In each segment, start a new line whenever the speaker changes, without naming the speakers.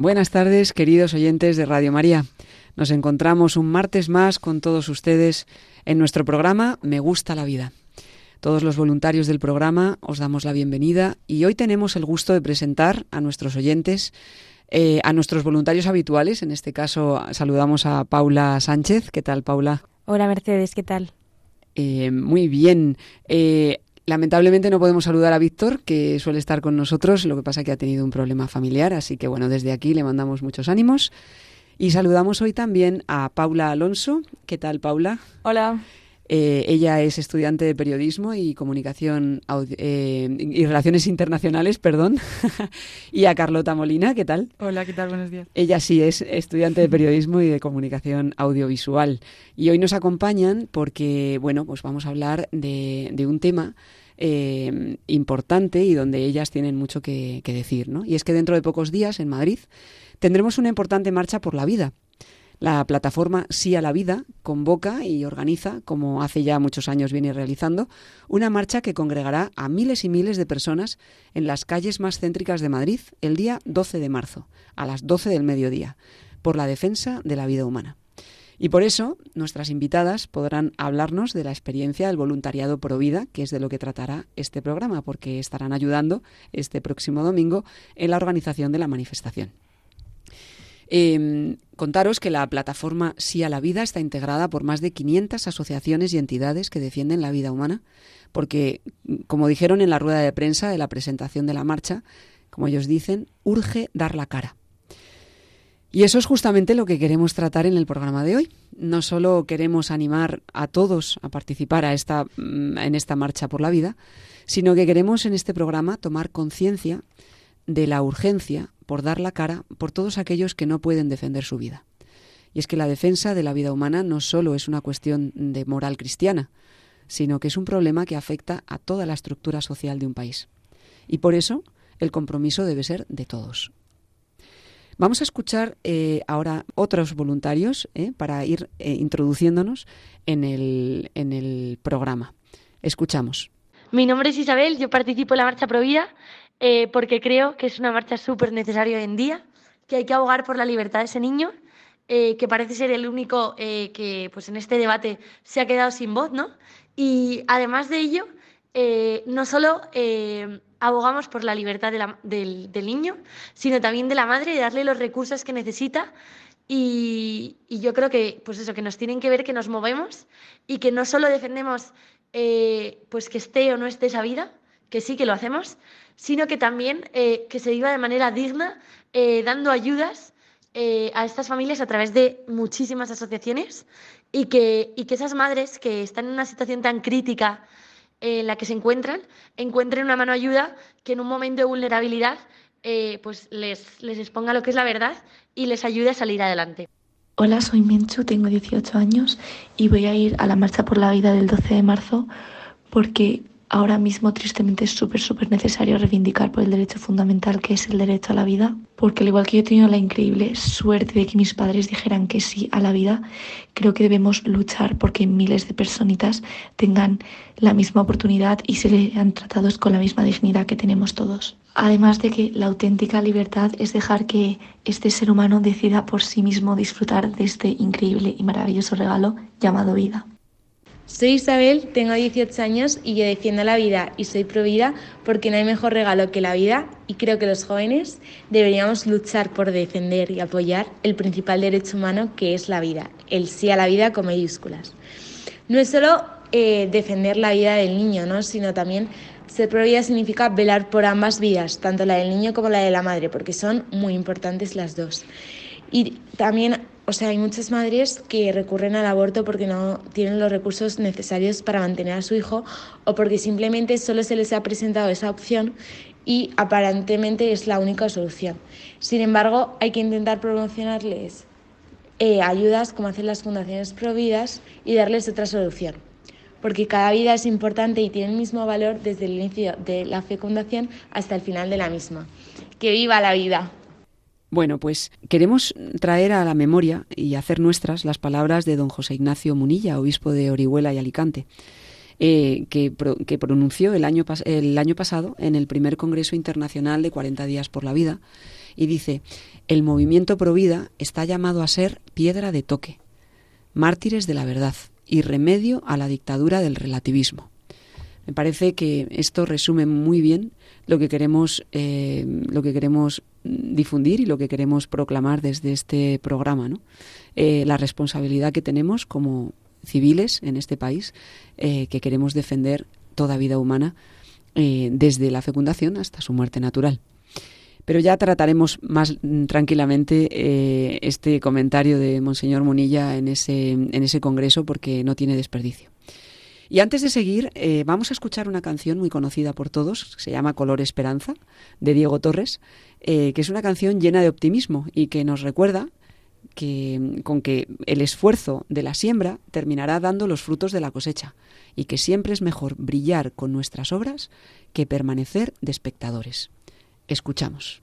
Buenas tardes, queridos oyentes de Radio María. Nos encontramos un martes más con todos ustedes en nuestro programa Me gusta la vida. Todos los voluntarios del programa os damos la bienvenida y hoy tenemos el gusto de presentar a nuestros oyentes, eh, a nuestros voluntarios habituales. En este caso saludamos a Paula Sánchez. ¿Qué tal, Paula?
Hola Mercedes, ¿qué tal?
Eh, muy bien. Eh, lamentablemente no podemos saludar a Víctor, que suele estar con nosotros, lo que pasa que ha tenido un problema familiar, así que bueno, desde aquí le mandamos muchos ánimos. Y saludamos hoy también a Paula Alonso. ¿Qué tal, Paula?
Hola.
Eh, ella es estudiante de periodismo y comunicación eh, y relaciones internacionales, perdón. y a Carlota Molina, ¿qué tal?
Hola, ¿qué tal? Buenos días.
Ella sí es estudiante de periodismo y de comunicación audiovisual. Y hoy nos acompañan porque, bueno, pues vamos a hablar de, de un tema eh, importante y donde ellas tienen mucho que, que decir, ¿no? Y es que dentro de pocos días en Madrid tendremos una importante marcha por la vida. La plataforma Sí a la Vida convoca y organiza, como hace ya muchos años viene realizando, una marcha que congregará a miles y miles de personas en las calles más céntricas de Madrid el día 12 de marzo, a las 12 del mediodía, por la defensa de la vida humana. Y por eso nuestras invitadas podrán hablarnos de la experiencia del voluntariado pro vida, que es de lo que tratará este programa, porque estarán ayudando este próximo domingo en la organización de la manifestación. Eh, contaros que la plataforma Sí a la Vida está integrada por más de 500 asociaciones y entidades que defienden la vida humana, porque, como dijeron en la rueda de prensa de la presentación de la marcha, como ellos dicen, urge dar la cara. Y eso es justamente lo que queremos tratar en el programa de hoy. No solo queremos animar a todos a participar mm, en esta marcha por la vida, sino que queremos en este programa tomar conciencia de la urgencia por dar la cara por todos aquellos que no pueden defender su vida. Y es que la defensa de la vida humana no solo es una cuestión de moral cristiana, sino que es un problema que afecta a toda la estructura social de un país. Y por eso el compromiso debe ser de todos. Vamos a escuchar eh, ahora otros voluntarios eh, para ir eh, introduciéndonos en el, en el programa. Escuchamos.
Mi nombre es Isabel, yo participo en la Marcha Provida eh, porque creo que es una marcha súper necesaria hoy en día, que hay que abogar por la libertad de ese niño, eh, que parece ser el único eh, que pues en este debate se ha quedado sin voz, ¿no? Y además de ello, no solo abogamos por la libertad del, del niño, sino también de la madre, de darle los recursos que necesita. Y, y yo creo que, pues eso, que nos tienen que ver que nos movemos y que no solo defendemos pues que esté o no esté esa vida, que sí que lo hacemos, sino que también eh, que se viva de manera digna, eh, dando ayudas eh, a estas familias a través de muchísimas asociaciones y que, y que esas madres que están en una situación tan crítica en la que se encuentran, encuentren una mano ayuda que en un momento de vulnerabilidad pues les, les exponga lo que es la verdad y les ayude a salir adelante.
Hola, soy Menchu, tengo 18 años y voy a ir a la Marcha por la Vida del 12 de marzo porque ahora mismo tristemente es súper, súper necesario reivindicar por el derecho fundamental que es el derecho a la vida. Porque al igual que yo he tenido la increíble suerte de que mis padres dijeran que sí a la vida, creo que debemos luchar porque miles de personitas tengan la misma oportunidad y se lean tratados con la misma dignidad que tenemos todos. Además de que la auténtica libertad es dejar que este ser humano decida por sí mismo disfrutar de este increíble y maravilloso regalo llamado vida.
Soy Isabel, tengo 18 años y yo defiendo la vida y soy pro vida porque no hay mejor regalo que la vida y creo que los jóvenes deberíamos luchar por defender y apoyar el principal derecho humano que es la vida, el sí a la vida con mayúsculas. No es solo eh, defender la vida del niño, ¿no? sino también ser provida significa velar por ambas vidas, tanto la del niño como la de la madre, porque son muy importantes las dos. Y también, o sea, hay muchas madres que recurren al aborto porque no tienen los recursos necesarios para mantener a su hijo o porque simplemente solo se les ha presentado esa opción y aparentemente es la única solución. Sin embargo, hay que intentar promocionarles eh, ayudas como hacen las fundaciones providas y darles otra solución porque cada vida es importante y tiene el mismo valor desde el inicio de la fecundación hasta el final de la misma. ¡Que viva la vida!
Bueno, pues queremos traer a la memoria y hacer nuestras las palabras de don José Ignacio Munilla, obispo de Orihuela y Alicante, eh, que, pronunció el año, el año pasado en el primer Congreso Internacional de 40 Días por la Vida, y dice, el movimiento Provida está llamado a ser piedra de toque, mártires de la verdad, y remedio a la dictadura del relativismo. Me parece que esto resume muy bien lo que queremos, eh, lo que queremos difundir y lo que queremos proclamar desde este programa, ¿no? Eh, la responsabilidad que tenemos como civiles en este país, eh, que queremos defender toda vida humana desde la fecundación hasta su muerte natural. Pero ya trataremos más tranquilamente este comentario de Monseñor Munilla en ese, en ese congreso porque no tiene desperdicio. Y antes de seguir, eh, vamos a escuchar una canción muy conocida por todos, se llama Color Esperanza, de Diego Torres, eh, que es una canción llena de optimismo y que nos recuerda que, con que el esfuerzo de la siembra terminará dando los frutos de la cosecha y que siempre es mejor brillar con nuestras obras que permanecer de espectadores. Escuchamos.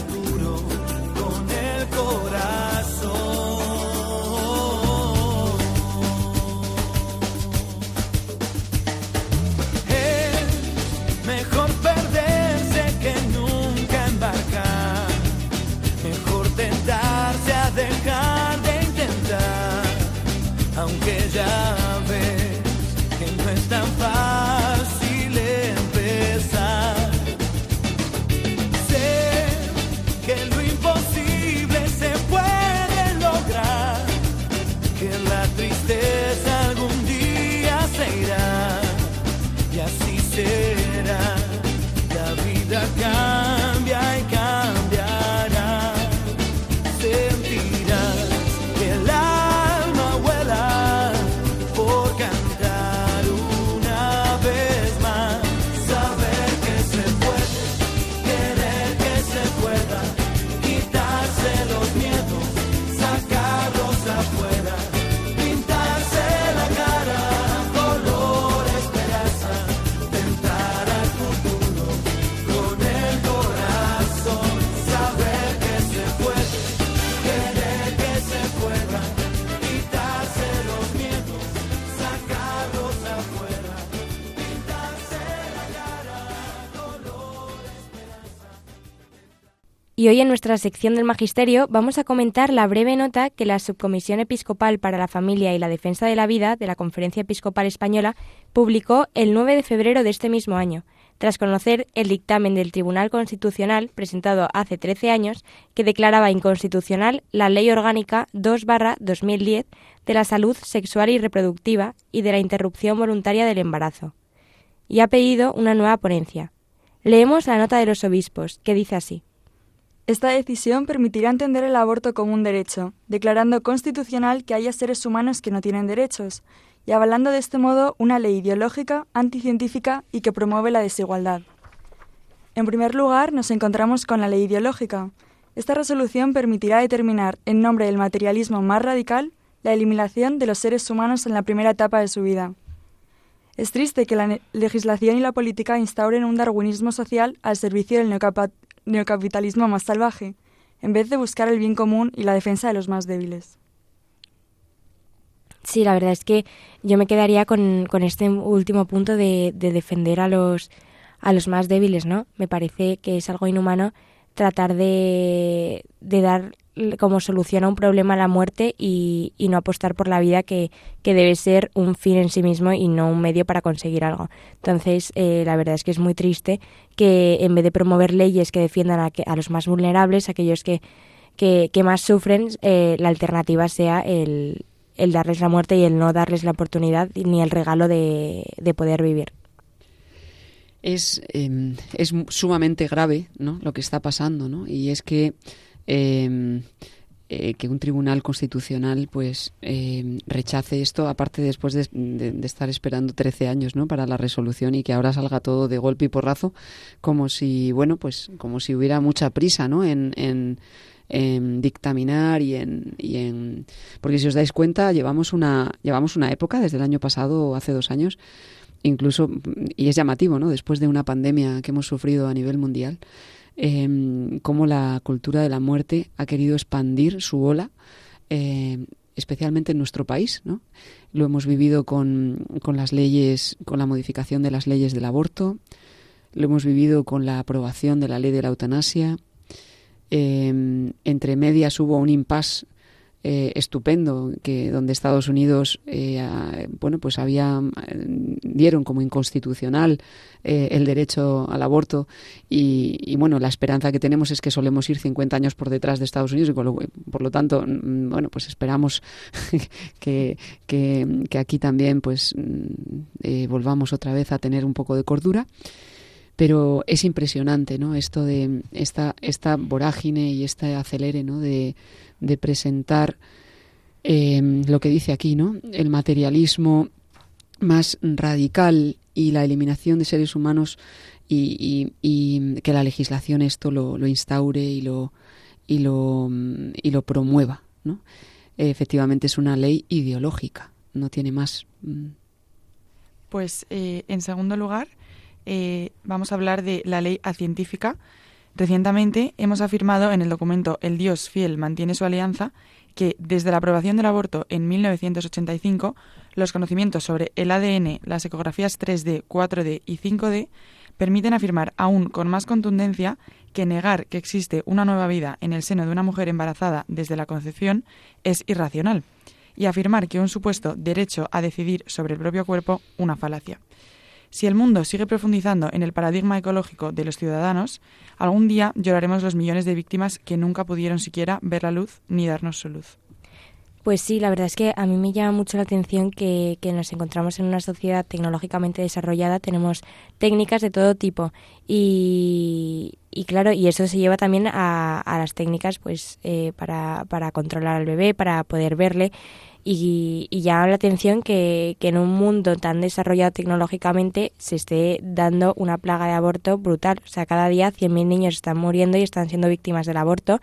Y
hoy en nuestra sección del Magisterio vamos a comentar la breve nota que la Subcomisión Episcopal para la Familia y la Defensa de la Vida de la Conferencia Episcopal Española publicó el 9 de febrero de este mismo año, tras conocer el dictamen del Tribunal Constitucional presentado hace 13 años que declaraba inconstitucional la Ley Orgánica 2-2010 de la salud sexual y reproductiva y de la interrupción voluntaria del embarazo. Y ha pedido una nueva ponencia. Leemos la nota de los obispos, que dice así.
Esta decisión permitirá entender el aborto como un derecho, declarando constitucional que haya seres humanos que no tienen derechos, y avalando de este modo una ley ideológica, anticientífica y que promueve la desigualdad. En primer lugar, nos encontramos con la ley ideológica. Esta resolución permitirá determinar, en nombre del materialismo más radical, la eliminación de los seres humanos en la primera etapa de su vida. Es triste que la legislación y la política instauren un darwinismo social al servicio del neocapitalismo más salvaje, en vez de buscar el bien común y la defensa de los más débiles.
Sí, la verdad es que yo me quedaría con, este último punto de, de, defender a los, a los más débiles, ¿no? Me parece que es algo inhumano tratar de, de dar como solución a un problema la muerte y, y no apostar por la vida que, que, debe ser un fin en sí mismo y no un medio para conseguir algo. Entonces, eh, la verdad es que es muy triste que en vez de promover leyes que defiendan a, a los más vulnerables, aquellos que, que, que más sufren, eh, la alternativa sea el, el darles la muerte y el no darles la oportunidad ni el regalo de, de poder vivir.
Es, eh, es sumamente grave ¿no? lo que está pasando, ¿no? y es que eh, eh, que un tribunal constitucional pues eh, rechace esto, aparte después de, estar esperando 13 años ¿no? para la resolución y que ahora salga todo de golpe y porrazo, como si, bueno, pues como si hubiera mucha prisa ¿no? en, en, en dictaminar y en, y en porque si os dais cuenta llevamos una llevamos una época desde el año pasado hace dos años incluso y es llamativo no después de una pandemia que hemos sufrido a nivel mundial eh, cómo la cultura de la muerte ha querido expandir su ola, eh, especialmente en nuestro país. ¿no? Lo hemos vivido con, con las leyes, con la modificación de las leyes del aborto, lo hemos vivido con la aprobación de la ley de la eutanasia. Eh, entre medias hubo un impasse eh, estupendo que donde Estados Unidos eh, bueno pues había dieron como inconstitucional eh, el derecho al aborto. Y, bueno la esperanza que tenemos es que solemos ir 50 años por detrás de Estados Unidos y por lo, tanto mm, bueno pues esperamos que, que, que, aquí también pues mm, volvamos otra vez a tener un poco de cordura pero es impresionante no esto de esta esta vorágine y este acelere no de de presentar eh, lo que dice aquí, ¿no? El materialismo más radical y la eliminación de seres humanos y, que la legislación esto lo, lo, instaure y lo y lo y lo promueva, ¿no? Efectivamente es una ley ideológica, no tiene más.
Pues eh, en segundo lugar eh, vamos a hablar de la ley científica Recientemente hemos afirmado en el documento El Dios fiel mantiene su alianza que desde la aprobación del aborto en 1985 los conocimientos sobre el ADN, las ecografías 3D, 4D y 5D permiten afirmar aún con más contundencia que negar que existe una nueva vida en el seno de una mujer embarazada desde la concepción es irracional y afirmar que un supuesto derecho a decidir sobre el propio cuerpo una falacia. Si el mundo sigue profundizando en el paradigma ecológico de los ciudadanos, algún día lloraremos los millones de víctimas que nunca pudieron siquiera ver la luz ni darnos su luz.
Pues sí, la verdad es que a mí me llama mucho la atención que, que, nos encontramos en una sociedad tecnológicamente desarrollada, tenemos técnicas de todo tipo y, y claro, y eso se lleva también a, a las técnicas pues eh, para, para controlar al bebé, para poder verle y, y llama la atención que, que, en un mundo tan desarrollado tecnológicamente se esté dando una plaga de aborto brutal. O sea, cada día 100.000 niños están muriendo y están siendo víctimas del aborto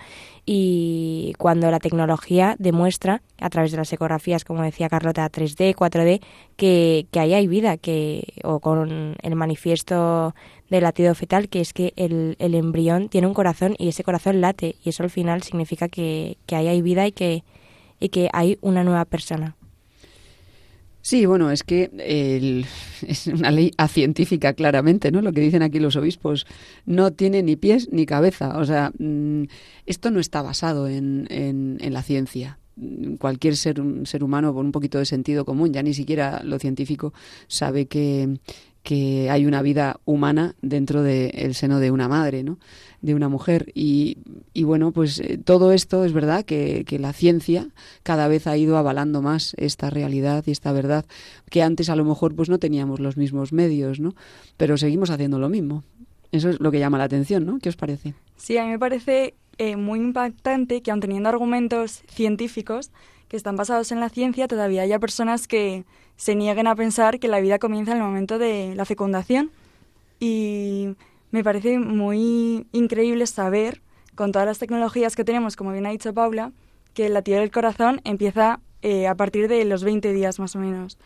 y cuando la tecnología demuestra, a través de las ecografías, como decía Carlota, 3D, 4D, que, que ahí hay vida, que o con el manifiesto del latido fetal, que es que el, el embrión tiene un corazón y ese corazón late y eso al final significa que, que ahí hay vida y que y que hay una nueva persona.
Sí, bueno, es que es una ley científica, claramente, ¿no? Lo que dicen aquí los obispos no tiene ni pies ni cabeza. O sea, mmm, esto no está basado en, en, la ciencia cualquier ser, ser humano con un poquito de sentido común, ya ni siquiera lo científico, sabe que, que hay una vida humana dentro del de seno de una madre, ¿no? de una mujer. Y, y bueno, pues eh, todo esto es verdad que, que, la ciencia cada vez ha ido avalando más esta realidad y esta verdad, que antes a lo mejor pues no teníamos los mismos medios, ¿no? Pero seguimos haciendo lo mismo. Eso es lo que llama la atención, ¿no? ¿Qué os parece?
Sí, a mí me parece eh, muy impactante que aun teniendo argumentos científicos que están basados en la ciencia, todavía haya personas que se nieguen a pensar que la vida comienza en el momento de la fecundación. Y me parece muy increíble saber, con todas las tecnologías que tenemos, como bien ha dicho Paula, que el latido del corazón empieza eh, a partir de los 20 días más o menos.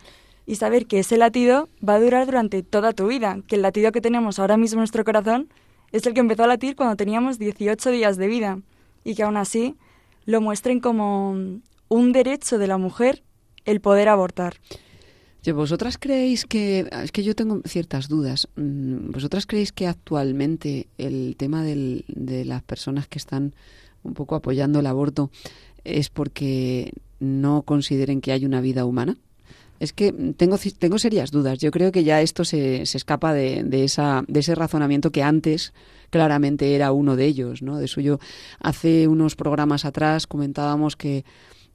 Y saber que ese latido va a durar durante toda tu vida, que el latido que tenemos ahora mismo en nuestro corazón es el que empezó a latir cuando teníamos 18 días de vida y que aún así lo muestren como un derecho de la mujer el poder abortar.
¿Vosotras creéis que, es que yo tengo ciertas dudas, mm, ¿vosotras creéis que actualmente el tema del, de las personas que están un poco apoyando el aborto es porque no consideren que hay una vida humana? Es que tengo, tengo serias dudas. Yo creo que ya esto se, se escapa de, de, esa, de ese razonamiento que antes claramente era uno de ellos, ¿no? De suyo, hace unos programas atrás comentábamos que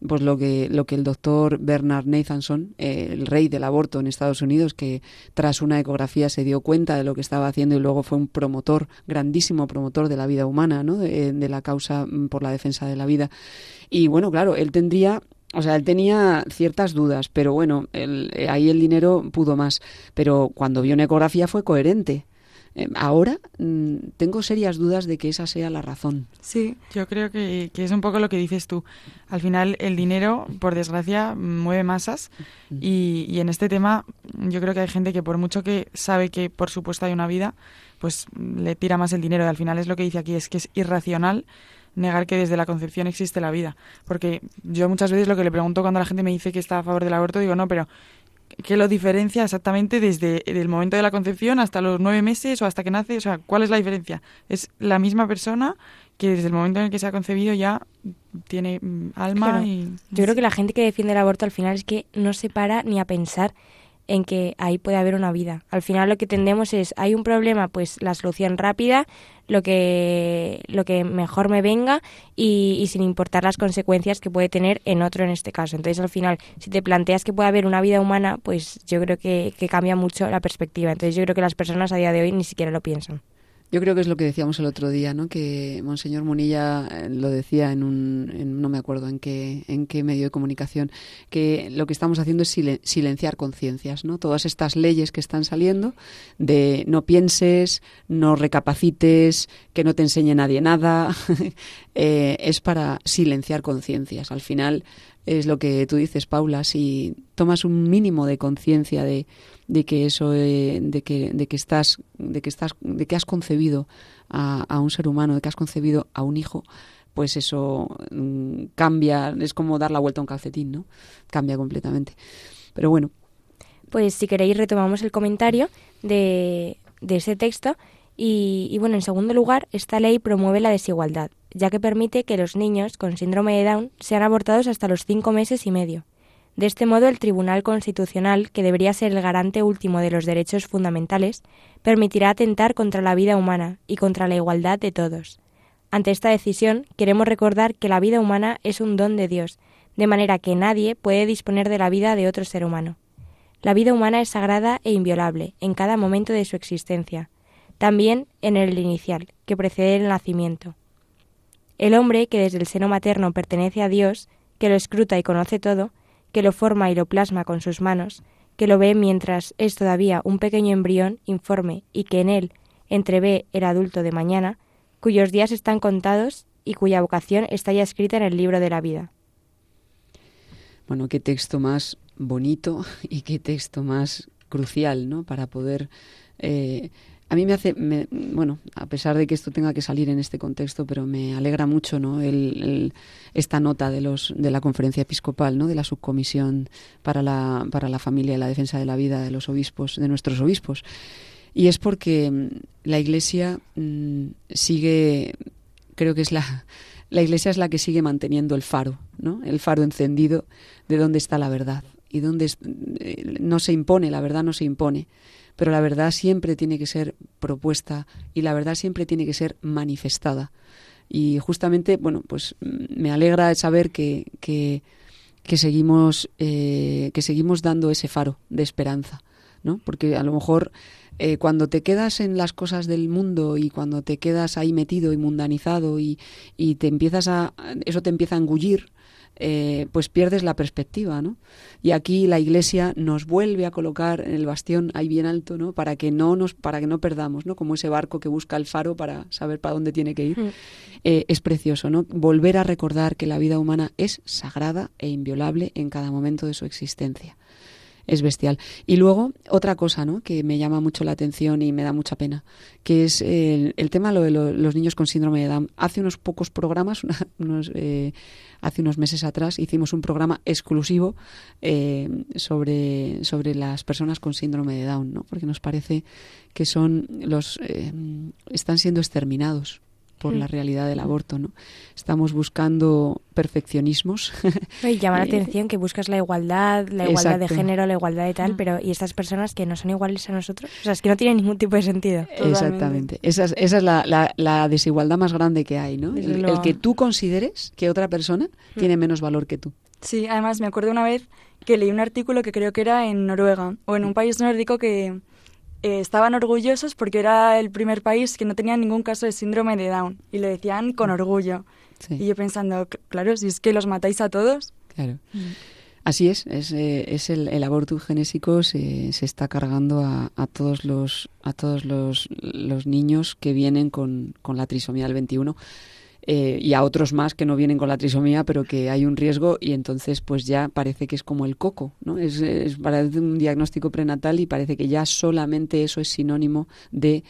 pues lo que lo que el doctor Bernard Nathanson, eh, el rey del aborto en Estados Unidos, que tras una ecografía se dio cuenta de lo que estaba haciendo y luego fue un promotor, grandísimo promotor de la vida humana, ¿no? de, de la causa mm, por la defensa de la vida. Y bueno, claro, él tendría o sea, él tenía ciertas dudas, pero bueno, eh, ahí el dinero pudo más. Pero cuando vio una ecografía fue coherente. Eh, ahora mm, tengo serias dudas de que esa sea la razón.
Sí, yo creo que, que, es un poco lo que dices tú. Al final, el dinero, por desgracia, mueve masas y, y, en este tema yo creo que hay gente que por mucho que sabe que por supuesto hay una vida, pues le tira más el dinero. Y al final es lo que dice aquí, es que es irracional negar que desde la concepción existe la vida. Porque yo muchas veces lo que le pregunto cuando la gente me dice que está a favor del aborto, digo, no, pero ¿Qué lo diferencia exactamente desde el momento de la concepción hasta los nueve meses o hasta que nace? O sea, ¿cuál es la diferencia? Es la misma persona que desde el momento en el que se ha concebido ya tiene mm, alma
claro.
y...
Yo creo que la gente que defiende el aborto al final es que no se para ni a pensar en que ahí puede haber una vida. Al final lo que tendemos es, hay un problema, pues la solución rápida, lo que, lo que mejor me venga y, y, sin importar las consecuencias que puede tener en otro en este caso. Entonces al final, si te planteas que puede haber una vida humana, pues yo creo que, que cambia mucho la perspectiva. Entonces yo creo que las personas a día de hoy ni siquiera lo piensan.
Yo creo que es lo que decíamos el otro día, ¿no? Que Monseñor Munilla eh, lo decía en un, en, no me acuerdo en qué, en qué medio de comunicación, que lo que estamos haciendo es silenciar conciencias, ¿no? Todas estas leyes que están saliendo de no pienses, no recapacites, que no te enseñe nadie nada, eh, es para silenciar conciencias. Al final es lo que tú dices, Paula, si tomas un mínimo de conciencia de, de que eso, eh, de que, de que estás, de que estás, de que has concebido a, un ser humano, de que has concebido a un hijo, pues eso mm, cambia, es como dar la vuelta a un calcetín, ¿no? Cambia completamente. Pero bueno.
Pues si queréis retomamos el comentario de, de ese texto y, y, bueno, en segundo lugar, esta ley promueve la desigualdad, ya que permite que los niños con síndrome de Down sean abortados hasta los cinco meses y medio. De este modo, el Tribunal Constitucional, que debería ser el garante último de los derechos fundamentales, permitirá atentar contra la vida humana y contra la igualdad de todos. Ante esta decisión, queremos recordar que la vida humana es un don de Dios, de manera que nadie puede disponer de la vida de otro ser humano. La vida humana es sagrada e inviolable en cada momento de su existencia, también en el inicial, que precede el nacimiento. El hombre, que desde el seno materno pertenece a Dios, que lo escruta y conoce todo, que lo forma y lo plasma con sus manos, que lo ve mientras es todavía un pequeño embrión informe y que en él entrevé el adulto de mañana, cuyos días están contados y cuya vocación está ya escrita en el libro de la vida.
Bueno, qué texto más bonito y qué texto más crucial, ¿no? Para poder eh, a mí me hace, me, bueno, a pesar de que esto tenga que salir en este contexto, pero me alegra mucho, ¿no? El, el, esta nota de los de la conferencia episcopal, ¿no? De la subcomisión para la para la familia y la defensa de la vida de los obispos, de nuestros obispos. Y es porque mm, la Iglesia mmm, sigue, creo que es la la Iglesia es la que sigue manteniendo el faro, ¿no? El faro encendido de dónde está la verdad y dónde eh, no se impone, la verdad no se impone pero la verdad siempre tiene que ser propuesta y la verdad siempre tiene que ser manifestada. Y justamente, bueno, pues mm, me alegra saber que, que, que seguimos, eh, que seguimos dando ese faro de esperanza, ¿no? Porque a lo mejor eh, cuando te quedas en las cosas del mundo y cuando te quedas ahí metido y mundanizado y, y te empiezas a, eso te empieza a engullir, eh, pues pierdes la perspectiva, ¿no? Y aquí la Iglesia nos vuelve a colocar en el bastión ahí bien alto, ¿no? Para que no nos, para que no perdamos, ¿no? Como ese barco que busca el faro para saber para dónde tiene que ir.
Mm.
Eh, es precioso, ¿no? Volver a recordar que la vida humana es sagrada e inviolable en cada momento de su existencia es bestial. Y luego, otra cosa ¿no? que me llama mucho la atención y me da mucha pena, que es el, el tema de lo- los niños con síndrome de Down. Hace unos pocos programas, una- unos, eh, hace unos meses atrás, hicimos un programa exclusivo eh, sobre, sobre las personas con síndrome de Down, ¿no? porque nos parece que son los eh, están siendo exterminados por
Mm.
la realidad del aborto, ¿no? Estamos buscando perfeccionismos
Y llama la
Eh,
atención que buscas la igualdad, la igualdad de género, la igualdad de tal, pero ¿y estas personas que no son iguales a nosotros? O sea, es que no tienen ningún tipo de sentido.
Exactamente. Esa es, esa es la, la- la desigualdad más grande que hay, ¿no? El, que tú consideres que otra persona tiene menos valor que tú.
Sí, además me acuerdo una vez que leí un artículo que creo que era en Noruega o en un país nórdico que eh, estaban orgullosos porque era el primer país que no tenía ningún caso de síndrome de Down y lo decían con orgullo.
Sí.
Y yo pensando, "Cl- claro, si es que los matáis a todos.
Claro. Así es, es, eh, es el, el aborto genésico se, se está cargando a, a todos los a todos los, los niños que vienen con, con la trisomía del 21 eh, y a otros más que no vienen con la trisomía pero que hay un riesgo y entonces pues ya parece que es como el coco, ¿no? Es, es parece un diagnóstico prenatal y parece que ya solamente eso es sinónimo de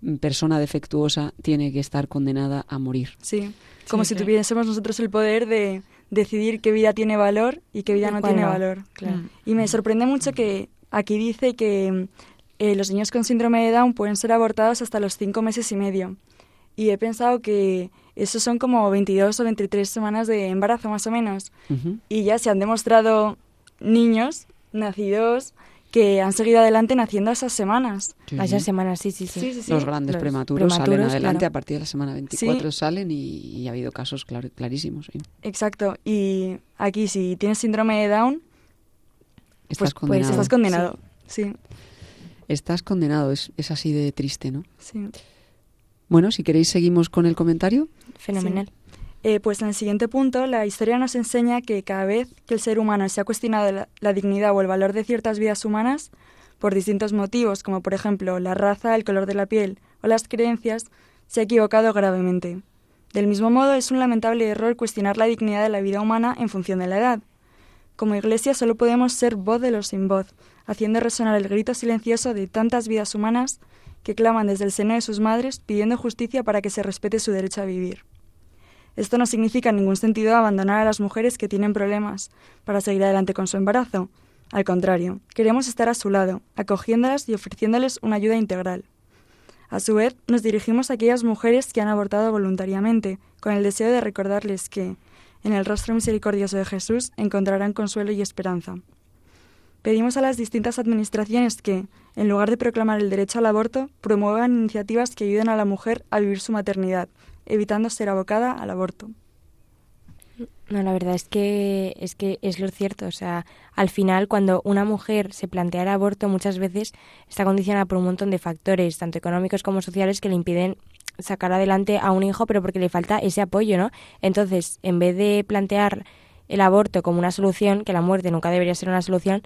mm, persona defectuosa tiene que estar condenada a morir.
Sí, como
Sí,
si tuviésemos nosotros el poder de decidir qué vida tiene valor y qué vida
Y
no tiene
no.
valor.
Claro.
Y me sorprende mucho que aquí dice que eh, los niños con síndrome de Down pueden ser abortados hasta los cinco meses y medio. Y he pensado que eso son como 22 o 23 semanas de embarazo más o menos. Y ya se han demostrado niños nacidos que han seguido adelante naciendo esas semanas.
Sí,
A esas semanas, sí, sí, sí.
Sí, sí, sí.
Los grandes
Los
prematuros, salen adelante
claro.
a partir de la semana 24 salen y, y ha habido casos clar- clarísimos. sí.
Exacto. Y aquí si tienes síndrome de Down,
Estás
pues, pues
condenado.
estás condenado. Sí,
Estás condenado, es, es así de triste, ¿no?
sí.
Bueno, si queréis seguimos con el comentario.
Fenomenal.
Eh, pues en el siguiente punto, la historia nos enseña que cada vez que el ser humano se ha cuestionado la, la dignidad o el valor de ciertas vidas humanas, por distintos motivos, como por ejemplo la raza, el color de la piel o las creencias, se ha equivocado gravemente. Del mismo modo, es un lamentable error cuestionar la dignidad de la vida humana en función de la edad. Como iglesia solo podemos ser voz de los sin voz, haciendo resonar el grito silencioso de tantas vidas humanas que claman desde el seno de sus madres pidiendo justicia para que se respete su derecho a vivir. Esto no significa en ningún sentido abandonar a las mujeres que tienen problemas para seguir adelante con su embarazo. Al contrario, queremos estar a su lado, acogiéndolas y ofreciéndoles una ayuda integral. A su vez, nos dirigimos a aquellas mujeres que han abortado voluntariamente, con el deseo de recordarles que, en el rostro misericordioso de Jesús, encontrarán consuelo y esperanza. Pedimos a las distintas administraciones que, en lugar de proclamar el derecho al aborto, promuevan iniciativas que ayuden a la mujer a vivir su maternidad, evitando ser abocada al aborto.
No, la verdad es que es que es lo cierto, o sea, al final cuando una mujer se plantea el aborto muchas veces está condicionada por un montón de factores, tanto económicos como sociales que le impiden sacar adelante a un hijo, pero porque le falta ese apoyo, ¿no? Entonces, en vez de plantear el aborto como una solución, que la muerte nunca debería ser una solución,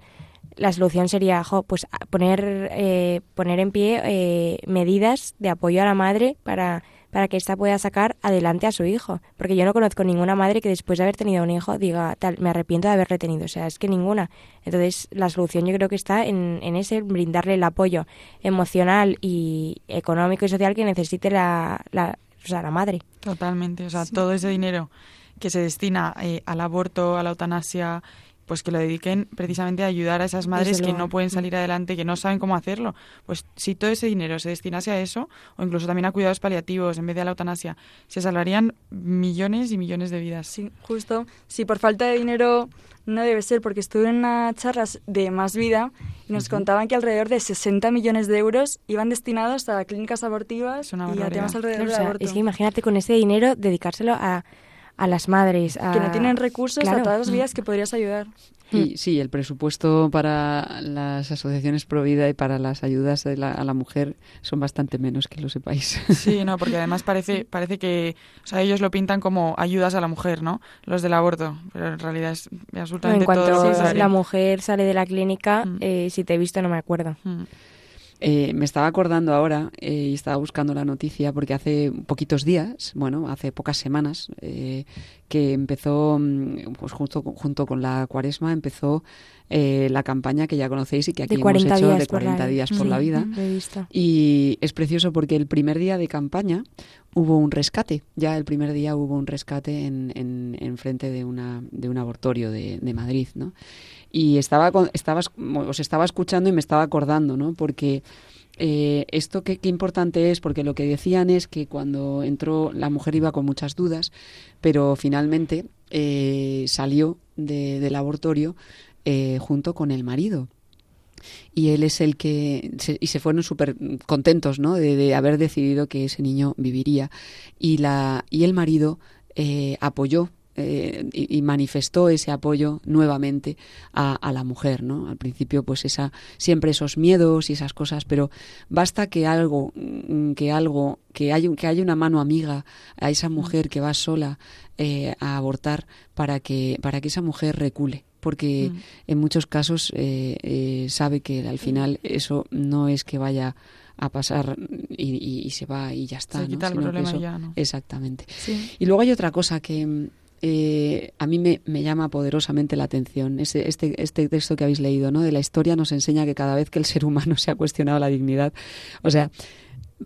la solución sería pues poner eh, poner en pie eh, medidas de apoyo a la madre para para que ésta pueda sacar adelante a su hijo. Porque yo no conozco ninguna madre que después de haber tenido un hijo diga, tal, me arrepiento de haberle tenido. O sea, es que ninguna. Entonces, la solución yo creo que está en, en ese, brindarle el apoyo emocional y económico y social que necesite la, la, o sea, la madre.
Totalmente, o sea, todo ese dinero que se destina eh, al aborto, a la eutanasia, pues que lo dediquen precisamente a ayudar a esas madres
Desde
que
luego.
no pueden salir adelante, que no saben cómo hacerlo. Pues si todo ese dinero se destinase a eso, o incluso también a cuidados paliativos en vez de a la eutanasia, se salvarían millones y millones de vidas.
Sí, justo. Si por falta de dinero no debe ser, porque estuve en unas charlas de Más Vida y nos contaban que alrededor de 60 millones de euros iban destinados a clínicas abortivas y a temas alrededor
O
del
sea,
aborto.
es que imagínate con ese dinero dedicárselo a, a las madres. A...
Que no tienen recursos
Claro.
a todas las vías que podrías ayudar.
Y sí, el presupuesto para las asociaciones pro vida y para las ayudas de la- a la mujer son bastante menos, que lo sepáis.
Sí, no, porque además parece, parece que, o sea, ellos lo pintan como ayudas a la mujer, ¿no? Los del aborto, pero en realidad es absolutamente
en cuanto
todo lo contrario.
la mujer sale de la clínica,
Mm.
eh, si te he visto no me acuerdo.
Mm.
Eh, me estaba acordando ahora eh, y estaba buscando la noticia porque hace poquitos días, bueno, hace pocas semanas, eh, que empezó, mm, pues junto, junto con la cuaresma, empezó eh, la campaña que ya conocéis y que aquí hemos
40
hecho de
por la
40 días por la vida. Y es precioso porque el primer día de campaña hubo un rescate. Ya el primer día hubo un rescate en, en, en frente de, una, de un abortorio de, de Madrid, ¿no? Y estaba, con- estaba, es- os estaba escuchando y me estaba acordando, ¿no? Porque eh, esto qué, qué importante es, porque lo que decían es que cuando entró la mujer iba con muchas dudas, pero finalmente eh, salió de- del abortorio eh, junto con el marido. Y él es el que se- y se fueron súper contentos no de, de haber decidido que ese niño viviría. Y la y el marido eh, apoyó eh, y, y manifestó ese apoyo nuevamente a, a la mujer no al principio pues esa siempre esos miedos y esas cosas pero basta que algo mm, que algo que haya que haya una mano amiga a esa mujer que va sola eh, a abortar para que para que esa mujer recule porque
Mm.
en muchos casos eh, eh, sabe que al final eso no es que vaya a pasar y, y- y se va y ya está.
Se
¿no?
quita el
Sino que
problema
eso-
ya, ¿no?
Exactamente.
Sí.
Y luego hay otra cosa que mm, eh, a mí me, me llama poderosamente la atención. Este, este, este texto que habéis leído, ¿no? De la historia nos enseña que cada vez que el ser humano se ha cuestionado la dignidad, o sea,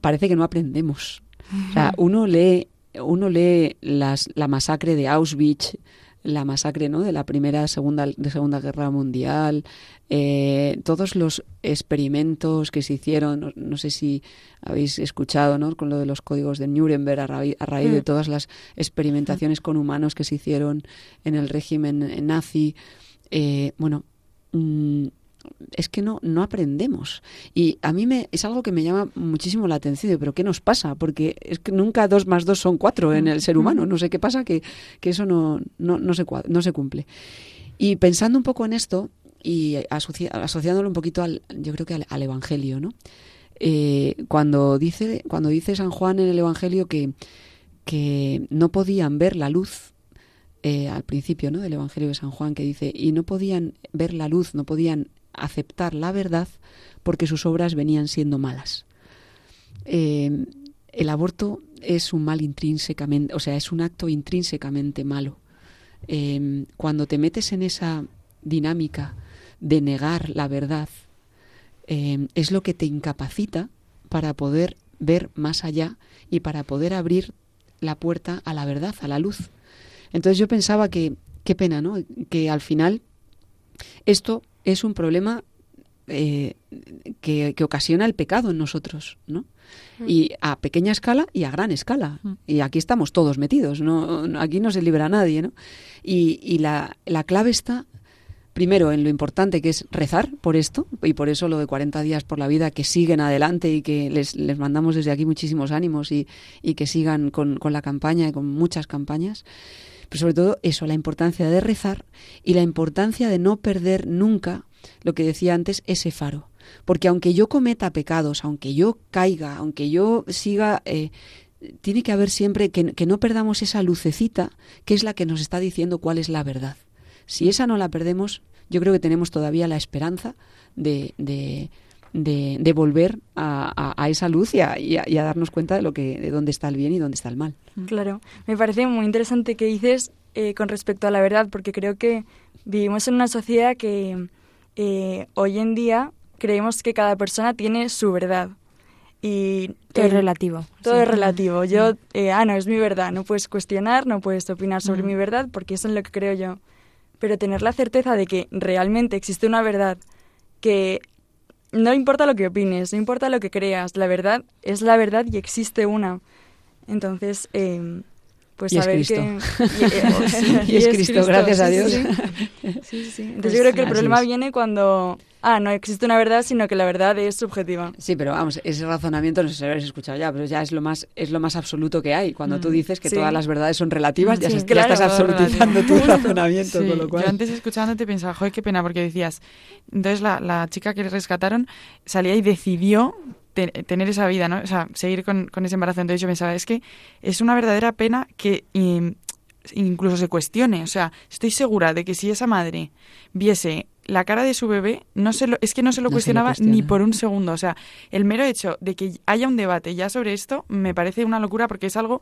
parece que no aprendemos. O sea, uno lee, uno lee las, la masacre de Auschwitz, la masacre ¿no? de la primera segunda de segunda guerra mundial eh, todos los experimentos que se hicieron no, no sé si habéis escuchado ¿no? con lo de los códigos de Nuremberg a, raíz- a raíz de
Mm.
todas las experimentaciones con humanos que se hicieron en el régimen nazi eh, bueno mm, es que no, no aprendemos. Y a mí me, es algo que me llama muchísimo la atención. Pero ¿qué nos pasa? Porque es que nunca dos más dos son cuatro en el ser humano. No sé qué pasa, que, que eso no, no, no, se, no se cumple. Y pensando un poco en esto y asoci- asociándolo un poquito al, yo creo que al, al Evangelio, ¿no? Eh, cuando, dice, cuando dice San Juan en el Evangelio que, que no podían ver la luz eh, al principio ¿no? del Evangelio de San Juan que dice, y no podían ver la luz, no podían aceptar la verdad porque sus obras venían siendo malas. Eh, el aborto es un mal intrínsecamente, o sea, es un acto intrínsecamente malo. Eh, cuando te metes en esa dinámica de negar la verdad, eh, es lo que te incapacita para poder ver más allá y para poder abrir la puerta a la verdad, a la luz. Entonces yo pensaba que, qué pena, ¿no? Que al final esto es un problema eh, que, que ocasiona el pecado en nosotros, ¿no? Y a pequeña escala y a gran escala.
Mm.
Y aquí estamos todos metidos, ¿no? Aquí no se libra nadie, ¿no? Y, y la, la clave está, primero, en lo importante que es rezar por esto, y por eso lo de 40 días por la vida, que siguen adelante y que les, les mandamos desde aquí muchísimos ánimos y, y que sigan con, con la campaña y con muchas campañas. Pero sobre todo eso, la importancia de rezar y la importancia de no perder nunca, lo que decía antes, ese faro. Porque aunque yo cometa pecados, aunque yo caiga, aunque yo siga, eh, tiene que haber siempre que, que no perdamos esa lucecita que es la que nos está diciendo cuál es la verdad. Si esa no la perdemos, yo creo que tenemos todavía la esperanza de, de, de, de volver a, a- a esa luz y a, y a- y a darnos cuenta de lo que de dónde está el bien y dónde está el mal.
Claro, me parece muy interesante que dices eh, con respecto a la verdad, porque creo que vivimos en una sociedad que eh, hoy en día creemos que cada persona tiene su verdad. Y
Todo es
el-
relativo.
Todo
sí.
es relativo. Yo, eh, ah, no, es mi verdad. No puedes cuestionar, no puedes opinar sobre mi verdad, porque eso es lo que creo yo. Pero tener la certeza de que realmente existe una verdad que no importa lo que opines, no importa lo que creas, la verdad es la verdad y existe una. Entonces, eh, pues
Y es
saber
Cristo.
que... Y,
Y es Cristo, gracias a Dios.
sí, sí. Entonces
Pues
yo creo que el problema
es.
viene cuando ah, no existe una verdad, sino que la verdad es subjetiva.
Sí, pero vamos, ese razonamiento no sé si lo habéis escuchado ya, pero ya es lo más, es lo más absoluto que hay. Cuando tú
Mm,
dices que
sí.
todas las verdades son relativas, ya,
Sí,
se- ya
claro,
estás absolutizando tu razonamiento,
Sí,
con lo cual...
Yo antes escuchándote pensaba, joder, qué pena, porque decías, entonces la, la chica que le rescataron salía y decidió te- tener esa vida, ¿no? O sea, seguir con, con ese embarazo. Entonces yo pensaba, es que es una verdadera pena que im- incluso se cuestione. O sea, estoy segura de que si esa madre viese la cara de su bebé, no se lo, es que no se lo
No se lo
cuestionaba ni por un segundo. O sea, el mero hecho de que haya un debate ya sobre esto me parece una locura porque es algo